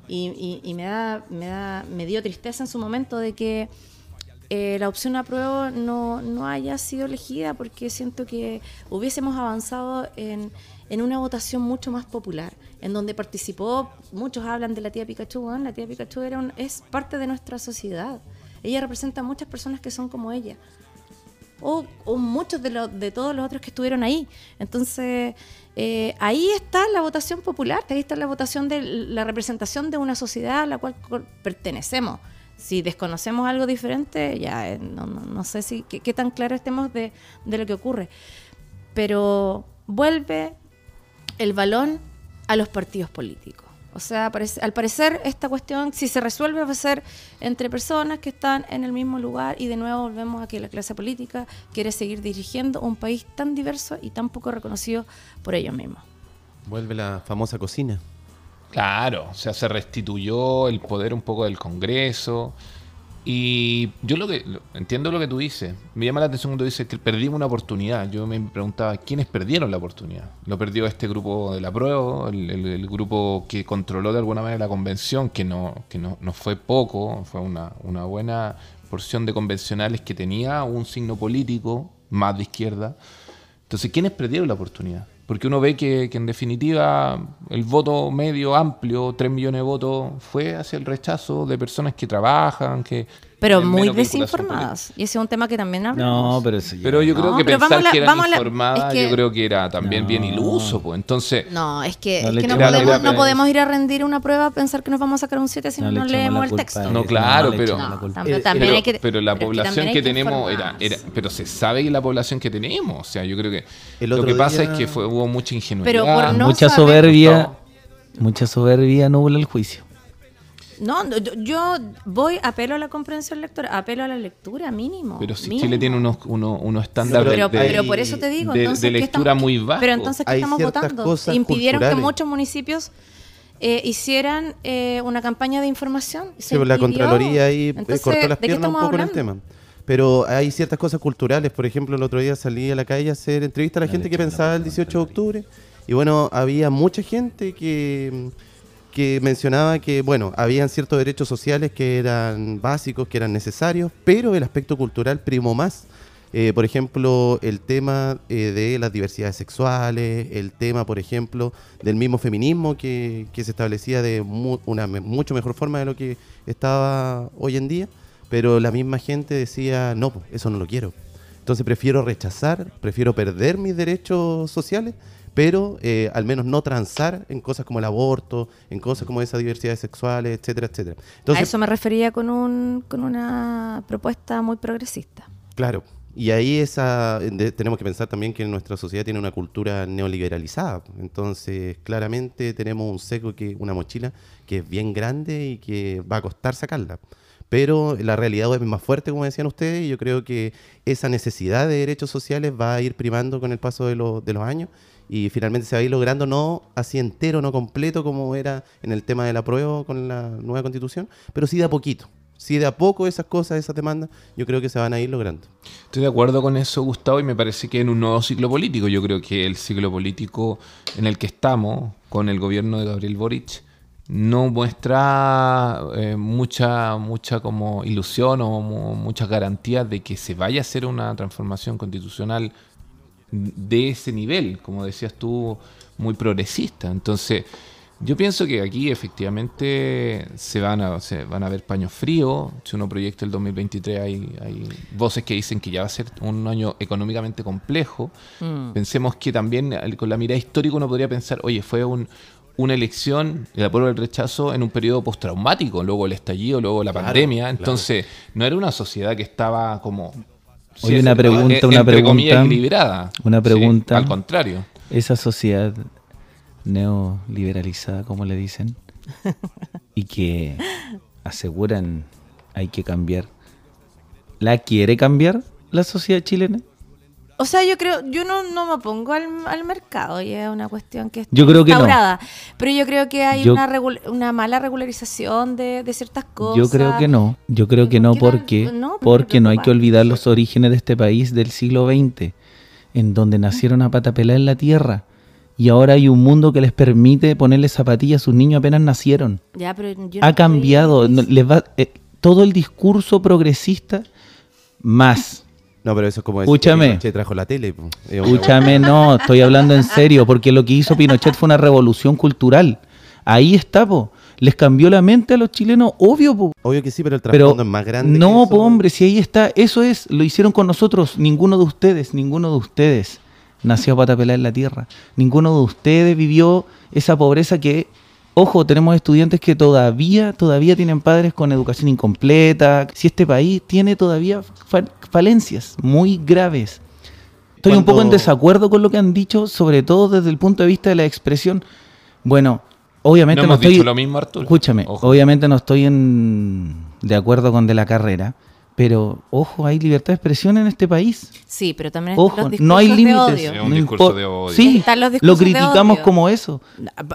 Y, y- y me, da, me, da, me dio tristeza en su momento de que eh, la opción apruebo no, no haya sido elegida porque siento que hubiésemos avanzado en, en una votación mucho más popular, en donde participó, muchos hablan de la tía Pikachu, la tía Pikachu era un- es parte de nuestra sociedad. Ella representa a muchas personas que son como ella o, o muchos de, los de todos los otros que estuvieron ahí. Entonces, eh, ahí está la votación popular, ahí está la votación de la representación de una sociedad a la cual pertenecemos. Si desconocemos algo diferente, ya eh, no, no- no sé si qué, tan claro estemos de, de lo que ocurre. Pero vuelve el balón a los partidos políticos. O sea, al parecer esta cuestión, si se resuelve, va a ser entre personas que están en el mismo lugar y de nuevo volvemos a que la clase política quiere seguir dirigiendo un país tan diverso y tan poco reconocido por ellos mismos. Vuelve la famosa cocina. Claro, o sea, se restituyó el poder un poco del Congreso. Y yo lo que lo- entiendo lo que tú dices. Me llama la atención cuando dices que perdimos una oportunidad. Yo me preguntaba quiénes perdieron la oportunidad. Lo perdió este grupo de la prueba, el, el- grupo que controló de alguna manera la convención, que no, que no, no fue poco, fue una, una buena porción de convencionales que tenía un signo político más de izquierda. Entonces, ¿quiénes perdieron la oportunidad? Porque uno ve que, que en definitiva el voto medio amplio, 3 millones de votos, fue hacia el rechazo de personas que trabajan, que... Pero muy desinformadas. Y ese es un tema que también hablamos. No, pero eso ya- Pero yo creo No, que pensar la- que eran informadas, es que- yo creo que era también bien iluso, pues. Entonces, No, es que No es que podemos, no podemos ir a rendir una prueba a pensar que nos vamos a sacar un 7 si no, No le leemos el texto. No, claro, pero- también- hay que- pero la pero población que, que tenemos era, pero se sabe que la población que tenemos, o sea, yo creo que lo que pasa día- es que fue, hubo mucha ingenuidad. Pero por no mucha soberbia, mucha soberbia nubla el juicio. No, no, yo, yo voy, apelo a la comprensión lectora, apelo a la lectura mínimo. Pero si mínimo. Chile tiene unos, unos, unos estándares Pero, de, pero por eso te digo, de- entonces, de ¿qué lectura estamos- muy bajo. Pero entonces, ¿qué Hay estamos votando? cosas Impidieron culturales. que muchos municipios eh, hicieran eh, una campaña de información. Se Sí, pues la. Contraloría ahí eh, Entonces, cortó las ¿de qué piernas un poco en el hablando? tema. Pero hay ciertas cosas culturales. Por ejemplo, el otro día salí a la calle a hacer entrevista a la gente que pensaba el culpa a 18 de octubre. Y bueno, había mucha gente que, que mencionaba que, bueno, habían ciertos derechos sociales que eran básicos, que eran necesarios, pero el aspecto cultural primó más. Eh, por ejemplo, el tema eh, de las diversidades sexuales, el tema, por ejemplo, del mismo feminismo que, que se establecía de mu- una mucho mejor forma de lo que estaba hoy en día, pero la misma gente decía, no, eso no lo quiero. Entonces prefiero rechazar, prefiero perder mis derechos sociales, pero eh, al menos no transar en cosas como el aborto, en cosas como esas diversidades sexuales, etcétera, etcétera. a eso me refería con, un, con una propuesta muy progresista. Claro. Y ahí esa de- tenemos que pensar también que nuestra sociedad tiene una cultura neoliberalizada. Entonces, claramente tenemos un seco que una mochila que es bien grande y que va a costar sacarla. Pero la realidad es más fuerte, como decían ustedes, y yo creo que esa necesidad de derechos sociales va a ir primando con el paso de, los- años y finalmente se va a ir logrando no así entero, no completo como era en el tema del apruebo con la nueva constitución, pero sí de a poquito. Sí de a poco esas cosas, esas demandas, yo creo que se van a ir logrando. Estoy de acuerdo con eso, Gustavo, y me parece que en un nuevo ciclo político, yo creo que el ciclo político en el que estamos, con el gobierno de Gabriel Boric, no muestra eh, mucha, mucha como ilusión o mu- muchas garantías de que se vaya a hacer una transformación constitucional de ese nivel, como decías tú, muy progresista. Entonces, yo pienso que aquí efectivamente se van a, se van a ver paños fríos. Si uno proyecta el 2023, hay, hay voces que dicen que ya va a ser un año económicamente complejo. Mm. Pensemos que también con la mirada histórica uno podría pensar, oye, fue un- una elección, el apruebo el rechazo, en un periodo postraumático, luego el estallido, luego la Claro, pandemia. claro. Entonces, no era una sociedad que estaba como... Oye, una pregunta, una entre comillas, pregunta. equilibrada. Una Sí, pregunta. al contrario. Esa sociedad neoliberalizada, como le dicen, y que aseguran hay que cambiar, ¿la quiere cambiar la sociedad chilena? O sea, yo creo, yo no, no me opongo al, al mercado, y es una cuestión que está Yo creo que no. instaurada. Pero yo creo que hay Yo- una, una mala regularización de, de ciertas cosas. Yo creo que no, yo creo que no porque, No, porque porque no hay que olvidar los orígenes de este país del siglo XX, en donde nacieron a pata pelada en la tierra Y ahora hay un mundo que les permite ponerle zapatillas a sus niños apenas nacieron. Ya, pero yo Ha cambiado. les va, eh, todo el discurso progresista más. No, pero eso es como decir Escúchame. que Pinochet trajo la tele. po. Es una- Escúchame, no, estoy hablando en serio, porque lo que hizo Pinochet fue una revolución cultural. Ahí está, po. Les cambió la mente a los chilenos, obvio, po. Obvio que sí, pero el trasfondo es más grande. que no, eso. po, hombre, si ahí está, eso es, lo hicieron con nosotros, ninguno de ustedes, ninguno de ustedes nació para pelar en la tierra, ninguno de ustedes vivió esa pobreza que, ojo, tenemos estudiantes que todavía, todavía tienen padres con educación incompleta, si este país tiene todavía fa- falencias muy graves. Estoy un poco en desacuerdo con lo que han dicho, sobre todo desde el punto de vista de la expresión. Bueno, obviamente No no, hemos estoy... dicho lo mismo, Arturo. Escúchame, Ojo. obviamente no estoy en, de acuerdo con de la carrera, pero ojo, hay libertad de expresión en este país. Sí, pero también están Ojo, los no hay discursos límites. Es un discurso de odio. Sí, Están los lo discursos de criticamos odio. como eso.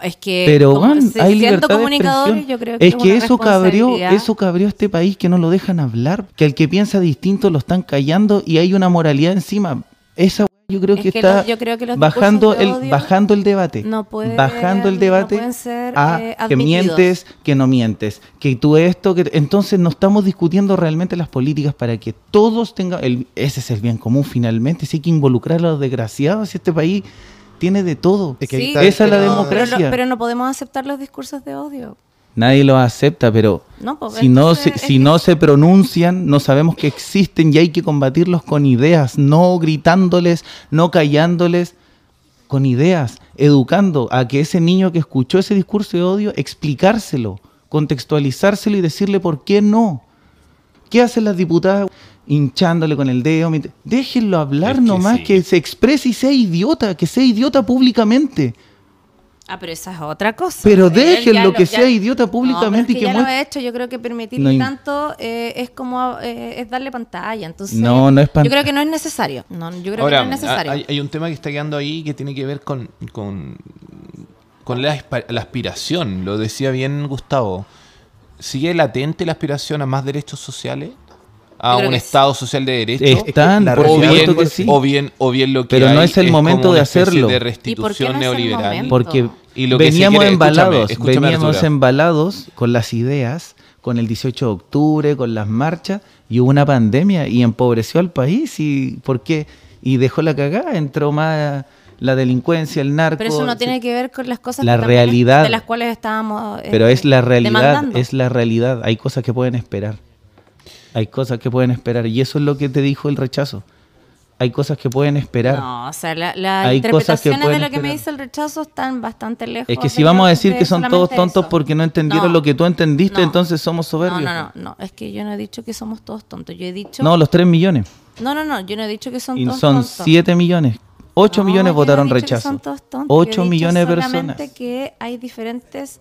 Es que Pero como man, hay siendo libertad de comunicadores, expresión. yo creo que es que eso cabrió, eso cabrió a este país que no lo dejan hablar, que al que piensa distinto lo están callando y hay una moralidad encima. Esa yo creo Es que, que está los- yo creo que los bajando el odio bajando el debate, no pueden- bajando el debate ser, a eh, que mientes, que no mientes, que tú esto, que entonces no estamos discutiendo realmente las políticas para que todos tengan el, ese es el bien común finalmente, si hay que involucrar a los desgraciados, si este país tiene de todo. Es que Sí, Esa es la democracia. Pero no, pero no podemos aceptar los discursos de odio. Nadie los acepta, pero No, pues, si no se, si no se pronuncian, no sabemos que existen y hay que combatirlos con ideas, no gritándoles, no callándoles, con ideas, educando a que ese niño que escuchó ese discurso de odio, explicárselo, contextualizárselo y decirle por qué no. ¿Qué hacen las diputadas hinchándole con el dedo? Déjenlo hablar Es que nomás, sí. que se exprese y sea idiota, que sea idiota públicamente. Ah, pero esa es otra cosa. Pero Él déjenlo ya que ya- sea idiota No, públicamente pero es y que ya lo ha hecho. Yo creo que permitirle No hay- tanto eh, es como eh, es darle pantalla. Entonces, No, no es Yo pantalla. creo que no es necesario. No, yo creo Ahora, que no es necesario. hay, hay un tema que está quedando ahí que tiene que ver con, con, con la aspiración. Lo decía bien Gustavo. ¿Sigue latente la aspiración a más derechos sociales? ¿A un Estado social de derecho? Están, por o, bien, supuesto que sí. o bien o bien lo que Pero no hay es el momento como de una hacerlo. de ¿Y por qué restitución no es el neoliberal? Porque Y lo que se veníamos quiere- embalados, escúchame, veníamos Arturo. embalados con las ideas, con el 18 de octubre, con las marchas, y hubo una pandemia y empobreció al país. ¿Y por qué? Y dejó la cagada, entró más la delincuencia, el narco. Pero eso no tiene que ver con las cosas La que también es- realidad. de las cuales estábamos. eh, Pero es la realidad, demandando. es la realidad. Hay cosas que pueden esperar. Hay cosas que pueden esperar. Y eso es lo que te dijo el rechazo. Hay cosas que pueden esperar. No, o sea, la- las que interpretaciones de lo que me esperar. dice el rechazo están bastante lejos. Es que si vamos a decir de que son todos tontos eso. porque no entendieron No, lo que tú entendiste, no. entonces somos soberbios. No, no, no, no, es que yo no he dicho que somos todos tontos. Yo he dicho. No, los 3 millones. no, no, no, yo no he dicho que son Y todos son tontos. 7 millones. 8 No, millones votaron rechazo. son todos tontos, yo he 8 dicho millones de personas. que hay diferentes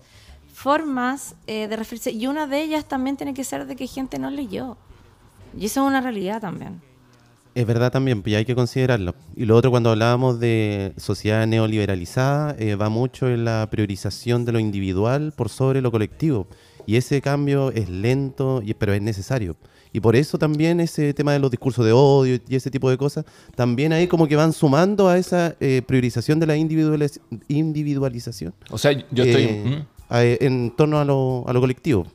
formas eh, de referirse y una de ellas también tiene que ser de que gente no leyó. Y eso es una realidad también. Es verdad también, pues, y hay que considerarlo. Y lo otro, cuando hablábamos de sociedad neoliberalizada, eh, va mucho en la priorización de lo individual por sobre lo colectivo. Y ese cambio es lento, y- pero es necesario. Y por eso también ese tema de los discursos de odio y ese tipo de cosas, también ahí como que van sumando a esa eh, priorización de la individualiz- individualización O sea, yo estoy... eh, ¿Mm? A- en torno a lo, a lo colectivo.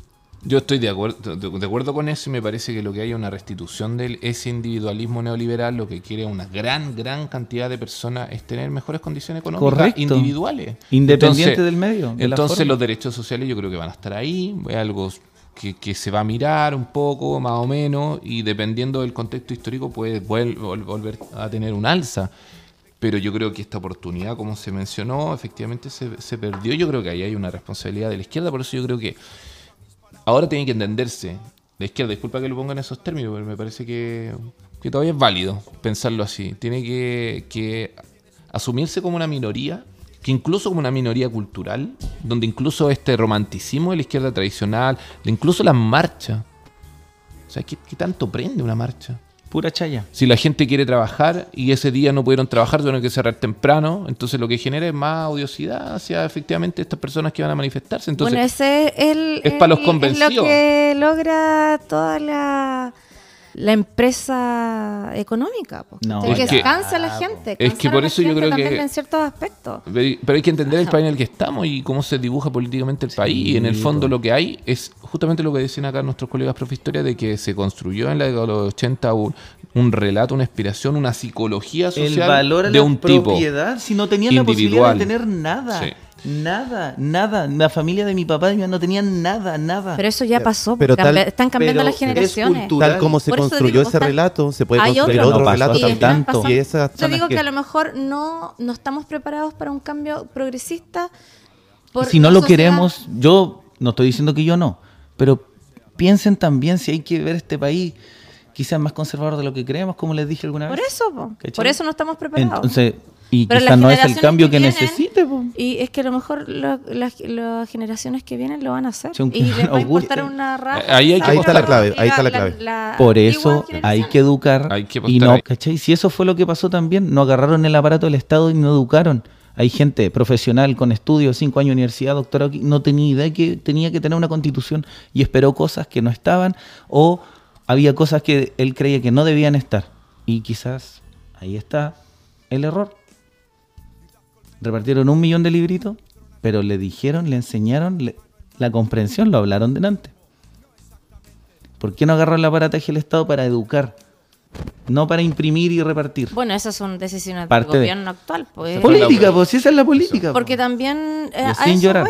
Yo estoy de acuerdo, de, acuerdo con eso y me parece que lo que hay es una restitución de ese individualismo neoliberal, lo que quiere una gran, gran cantidad de personas es tener mejores condiciones económicas Correcto. individuales. Independiente del medio, de entonces los derechos sociales yo creo que van a estar ahí, es algo que, que se va a mirar un poco, más o menos, y dependiendo del contexto histórico puede volver a tener un alza. Pero yo creo que esta oportunidad, como se mencionó, efectivamente se, se perdió. Yo creo que ahí hay una responsabilidad de la izquierda, por eso yo creo que ahora tiene que entenderse. La izquierda, disculpa que lo ponga en esos términos, pero me parece que, que todavía es válido pensarlo así. Tiene que, que asumirse como una minoría, que incluso como una minoría cultural, donde incluso este romanticismo de la izquierda tradicional, incluso las marchas. O sea, ¿qué, qué tanto prende una marcha? Pura chaya. Si la gente quiere trabajar y ese día no pudieron trabajar, tuvieron que cerrar temprano, entonces lo que genera es más odiosidad hacia efectivamente estas personas que van a manifestarse. Entonces, bueno, ese es el. es pa' los convencidos. lo que logra toda la. La empresa económica. po, No, que, es que- cansa a la gente. es que por eso yo creo que- En ciertos aspectos. Pero hay que entender el país en el que estamos y cómo se dibuja políticamente el país. Y en el fondo lo que hay es justamente lo que decían acá nuestros colegas profe historia de que se construyó en la década de los 80 un, un relato, una inspiración, una psicología El social valor a de la un tipo. propiedad, si no tenían la posibilidad de tener nada. Sí. Nada, nada. La familia de mi papá y mi mamá no tenían nada, nada. Pero eso ya pasó. pero tal- están cambiando pero las es generaciones. Tal como se construyó digo, ese relato, se puede construir otro. No relato Y tanto. pasando- Y esas Yo digo que- que a lo mejor no, no estamos preparados para un cambio progresista. por si no lo sociedad. queremos, yo no estoy diciendo que yo no, pero piensen también si hay que ver este país quizás más conservador de lo que creemos, como les dije alguna vez. Por eso, por eso no estamos preparados. Entonces, y Pero quizás las no es el generaciones cambio que, vienen- necesite. po. Y es que a lo mejor lo- las, las generaciones que vienen lo van a hacer. Y les va a nos guste. importar una raja. Ahí hay que Ahí está la clave, ahí está la clave. Por eso hay que educar Hay que y no, ahí. ¿cachai? Si eso fue lo que pasó también, no agarraron el aparato del Estado y no educaron. Hay gente profesional con estudios, cinco años de universidad, doctorado, que no tenía idea que tenía que tener una constitución y esperó cosas que no estaban o había cosas que él creía que no debían estar. Y quizás ahí está el error. Repartieron un millón de libritos, pero le dijeron, le enseñaron le- la comprensión, lo hablaron delante. ¿Por qué no agarró el aparataje del Estado para educar? No para imprimir y repartir. Bueno, esas son decisiones Parte del de- gobierno actual. Pues. política, pues esa es la política. Porque po. también. eh, sin eso llorar.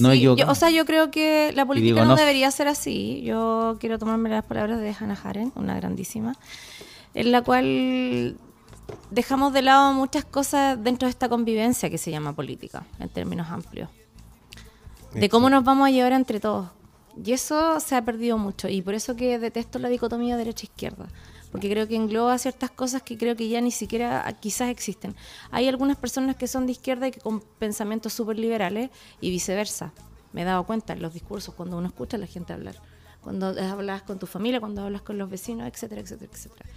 No Sí, yo- o sea, yo creo que la política digo, no, no- debería ser así. Yo quiero tomarme las palabras de Hannah Arendt, una grandísima, en la cual dejamos de lado muchas cosas dentro de esta convivencia que se llama política, en términos amplios. De cómo nos vamos a llevar entre todos. Y eso se ha perdido mucho. Y por eso que detesto la dicotomía derecha-izquierda. Porque creo que engloba ciertas cosas que creo que ya ni siquiera ah, quizás existen. Hay algunas personas que son de izquierda y que con pensamientos súper liberales y viceversa. Me he dado cuenta en los discursos cuando uno escucha a la gente hablar. Cuando hablas con tu familia, cuando hablas con los vecinos, etcétera, etcétera, etcétera.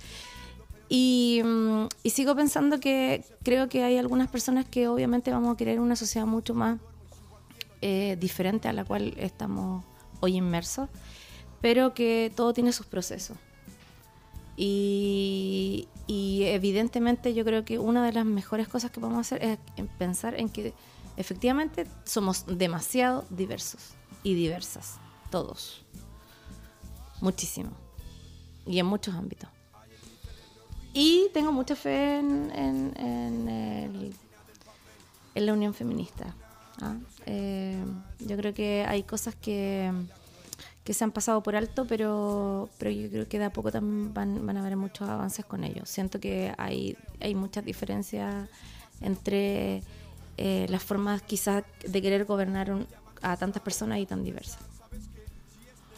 Y, mm, y sigo pensando que creo que hay algunas personas que obviamente vamos a querer una sociedad mucho más eh, diferente a la cual estamos hoy inmersos, pero que todo tiene sus procesos. Y, y evidentemente yo creo que una de las mejores cosas que podemos hacer es en pensar en que efectivamente somos demasiado diversos y diversas, todos. Muchísimo. Y en muchos ámbitos. Y tengo mucha fe en, en- el- en la unión feminista. ¿ah? Eh, yo creo que hay cosas que, que se han pasado por alto, pero, pero yo creo que de a poco también van, van a haber muchos avances con ello. Siento que hay, hay muchas diferencias entre eh, las formas quizás de querer gobernar a tantas personas y tan diversas.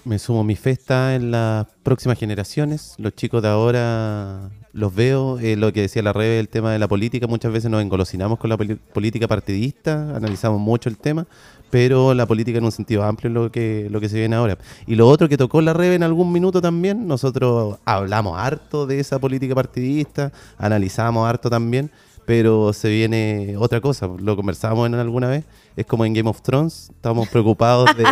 Me sumo, mi fe en las próximas generaciones. Los chicos de ahora los veo. eh, lo que decía la Rebe, el tema de la política. Muchas veces nos engolosinamos con la política partidista, analizamos mucho el tema, pero la política en un sentido amplio es lo que, lo que se viene ahora. Y lo otro que tocó la Rebe en algún minuto también, nosotros hablamos harto de esa política partidista, analizamos harto también, pero se viene otra cosa, lo conversamos en alguna vez, es como en Game of Thrones, estamos preocupados de,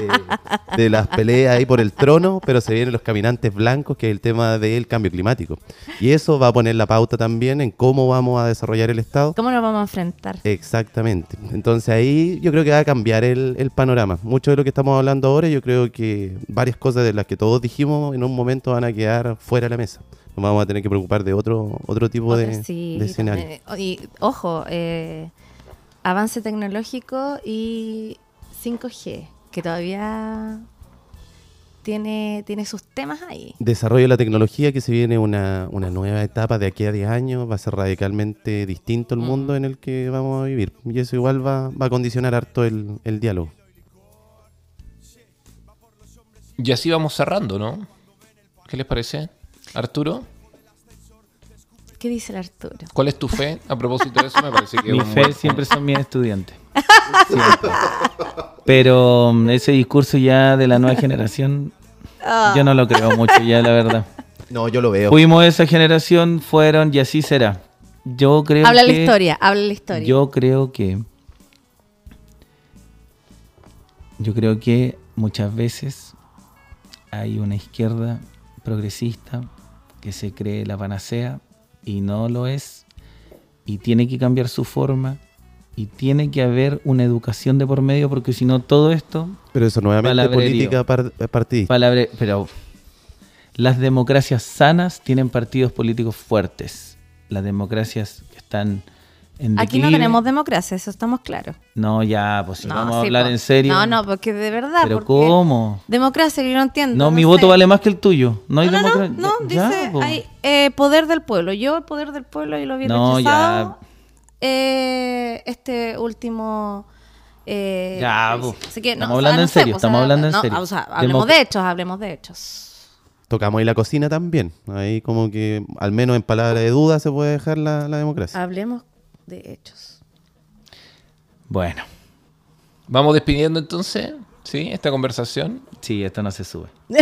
de las peleas ahí por el trono, pero se vienen los caminantes blancos, que es el tema del cambio climático. Y eso va a poner la pauta también en cómo vamos a desarrollar el Estado. ¿Cómo nos vamos a enfrentar? Exactamente. Entonces ahí yo creo que va a cambiar el, el panorama. Mucho de lo que estamos hablando ahora, yo creo que varias cosas de las que todos dijimos en un momento van a quedar fuera de la mesa. Nos vamos a tener que preocupar de otro otro tipo de, Otra, sí, de escenario. también. Y ojo, eh, avance tecnológico y 5G, que todavía tiene, tiene sus temas ahí. Desarrollo de la tecnología que se viene una, una nueva etapa de aquí a 10 años, va a ser radicalmente distinto el Mm. mundo en el que vamos a vivir. Y eso igual va, va a condicionar harto el, el diálogo. Y así vamos cerrando, ¿no? ¿Qué les parece? Arturo, ¿Qué dice el Arturo? ¿cuál es tu fe? A propósito de eso, me parece que Mi fe buen- siempre son mis estudiantes. Siempre. Pero mm, ese discurso ya de la nueva generación, yo no lo creo mucho ya, la verdad. No, yo lo veo. Fuimos esa generación, fueron y así será. Yo creo Habla la que- historia, habla la historia. Yo creo que. Yo creo que muchas veces hay una izquierda progresista que se cree la panacea y no lo es y tiene que cambiar su forma y tiene que haber una educación de por medio porque si no todo esto Pero eso nuevamente política par- partidista. palabra pero las democracias sanas tienen partidos políticos fuertes las democracias que están en Aquí no tenemos democracia, eso estamos claros. no ya pues si No, vamos a hablar po. en serio No, no, porque de verdad. pero cómo Democracia, yo no entiendo. no, mi sé. voto vale más que el tuyo no hay No, no, no, democracia no, Ya, dice po. hay eh, poder del pueblo. Yo el poder del pueblo y lo había No, rechazado. Eh, este último. eh, Ya, po. así que, no, Estamos o sea, hablando no en sé, serio, estamos sea, hablando en serio. o sea, hablemos Democ- de hechos, hablemos de hechos. Tocamos ahí la cocina también. Ahí como que, al menos en palabras de duda, se puede dejar la, la democracia. Hablemos de hechos. bueno Vamos despidiendo entonces, ¿sí? Esta conversación. sí esto no se sube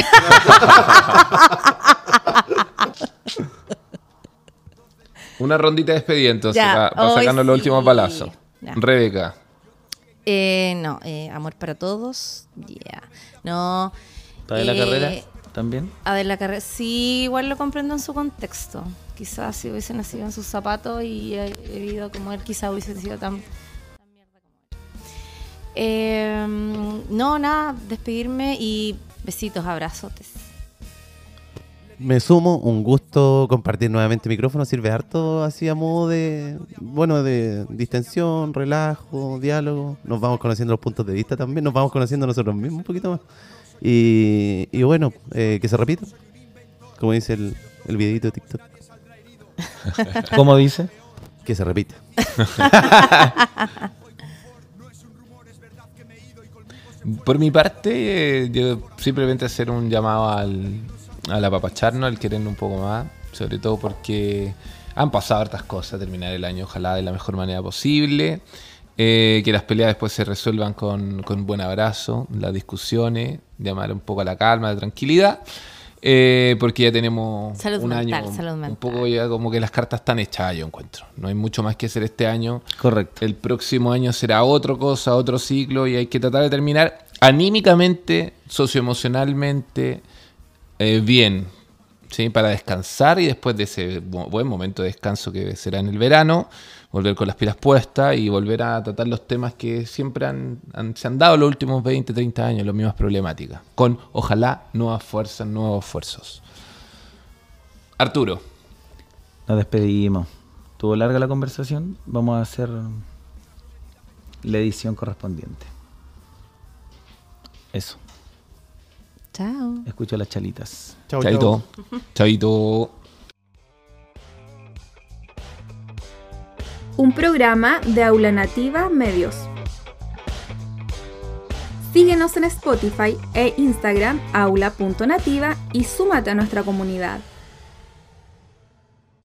Una rondita de despedida entonces, Ya, para sacarnos los últimos balazos. Ya. Rebeca. Eh, no, eh, amor para todos. Ya. No. ¿Está de la eh, carrera también? A de la carrera, sí, igual lo comprendo en su contexto. Quizás si hubiese nacido en sus zapatos y he vivido como él, quizás hubiese sido tan. Eh, no, nada, despedirme y besitos, abrazotes. Me sumo, un gusto compartir nuevamente micrófono. Sirve harto así a modo de, bueno, de distensión, relajo, diálogo. Nos vamos conociendo los puntos de vista también. Nos vamos conociendo nosotros mismos un poquito más. Y, y bueno, eh, que se repita. Como dice el, el videito de TikTok. ¿Cómo dice? Que se repita. Por mi parte, yo simplemente hacer un llamado al, al apapacharnos, al querer un poco más, sobre todo porque han pasado hartas cosas, terminar el año ojalá de la mejor manera posible, eh, que las peleas después se resuelvan con, con un buen abrazo, las discusiones, llamar un poco a la calma, a la tranquilidad, eh, porque ya tenemos Salud un mental, año salud un mental. poco ya como que las cartas están hechas, yo encuentro. No hay mucho más que hacer este año. Correcto. El próximo año será otra cosa, otro ciclo y hay que tratar de terminar anímicamente, socioemocionalmente eh, bien, ¿sí? Para descansar y después de ese bu- buen momento de descanso que será en el verano, volver con las pilas puestas y volver a tratar los temas que siempre han, han- se han dado los últimos 20, 30 años, las mismas problemáticas, con ojalá nuevas fuerzas, nuevos esfuerzos. Arturo. Nos despedimos. Tuvo larga la conversación. Vamos a hacer la edición correspondiente. Eso. Chao. Escucho las chalitas. Chau, Chaito. Chaito. Un programa de Aula Nativa Medios. Síguenos en Spotify e Instagram aula.nativa y súmate a nuestra comunidad.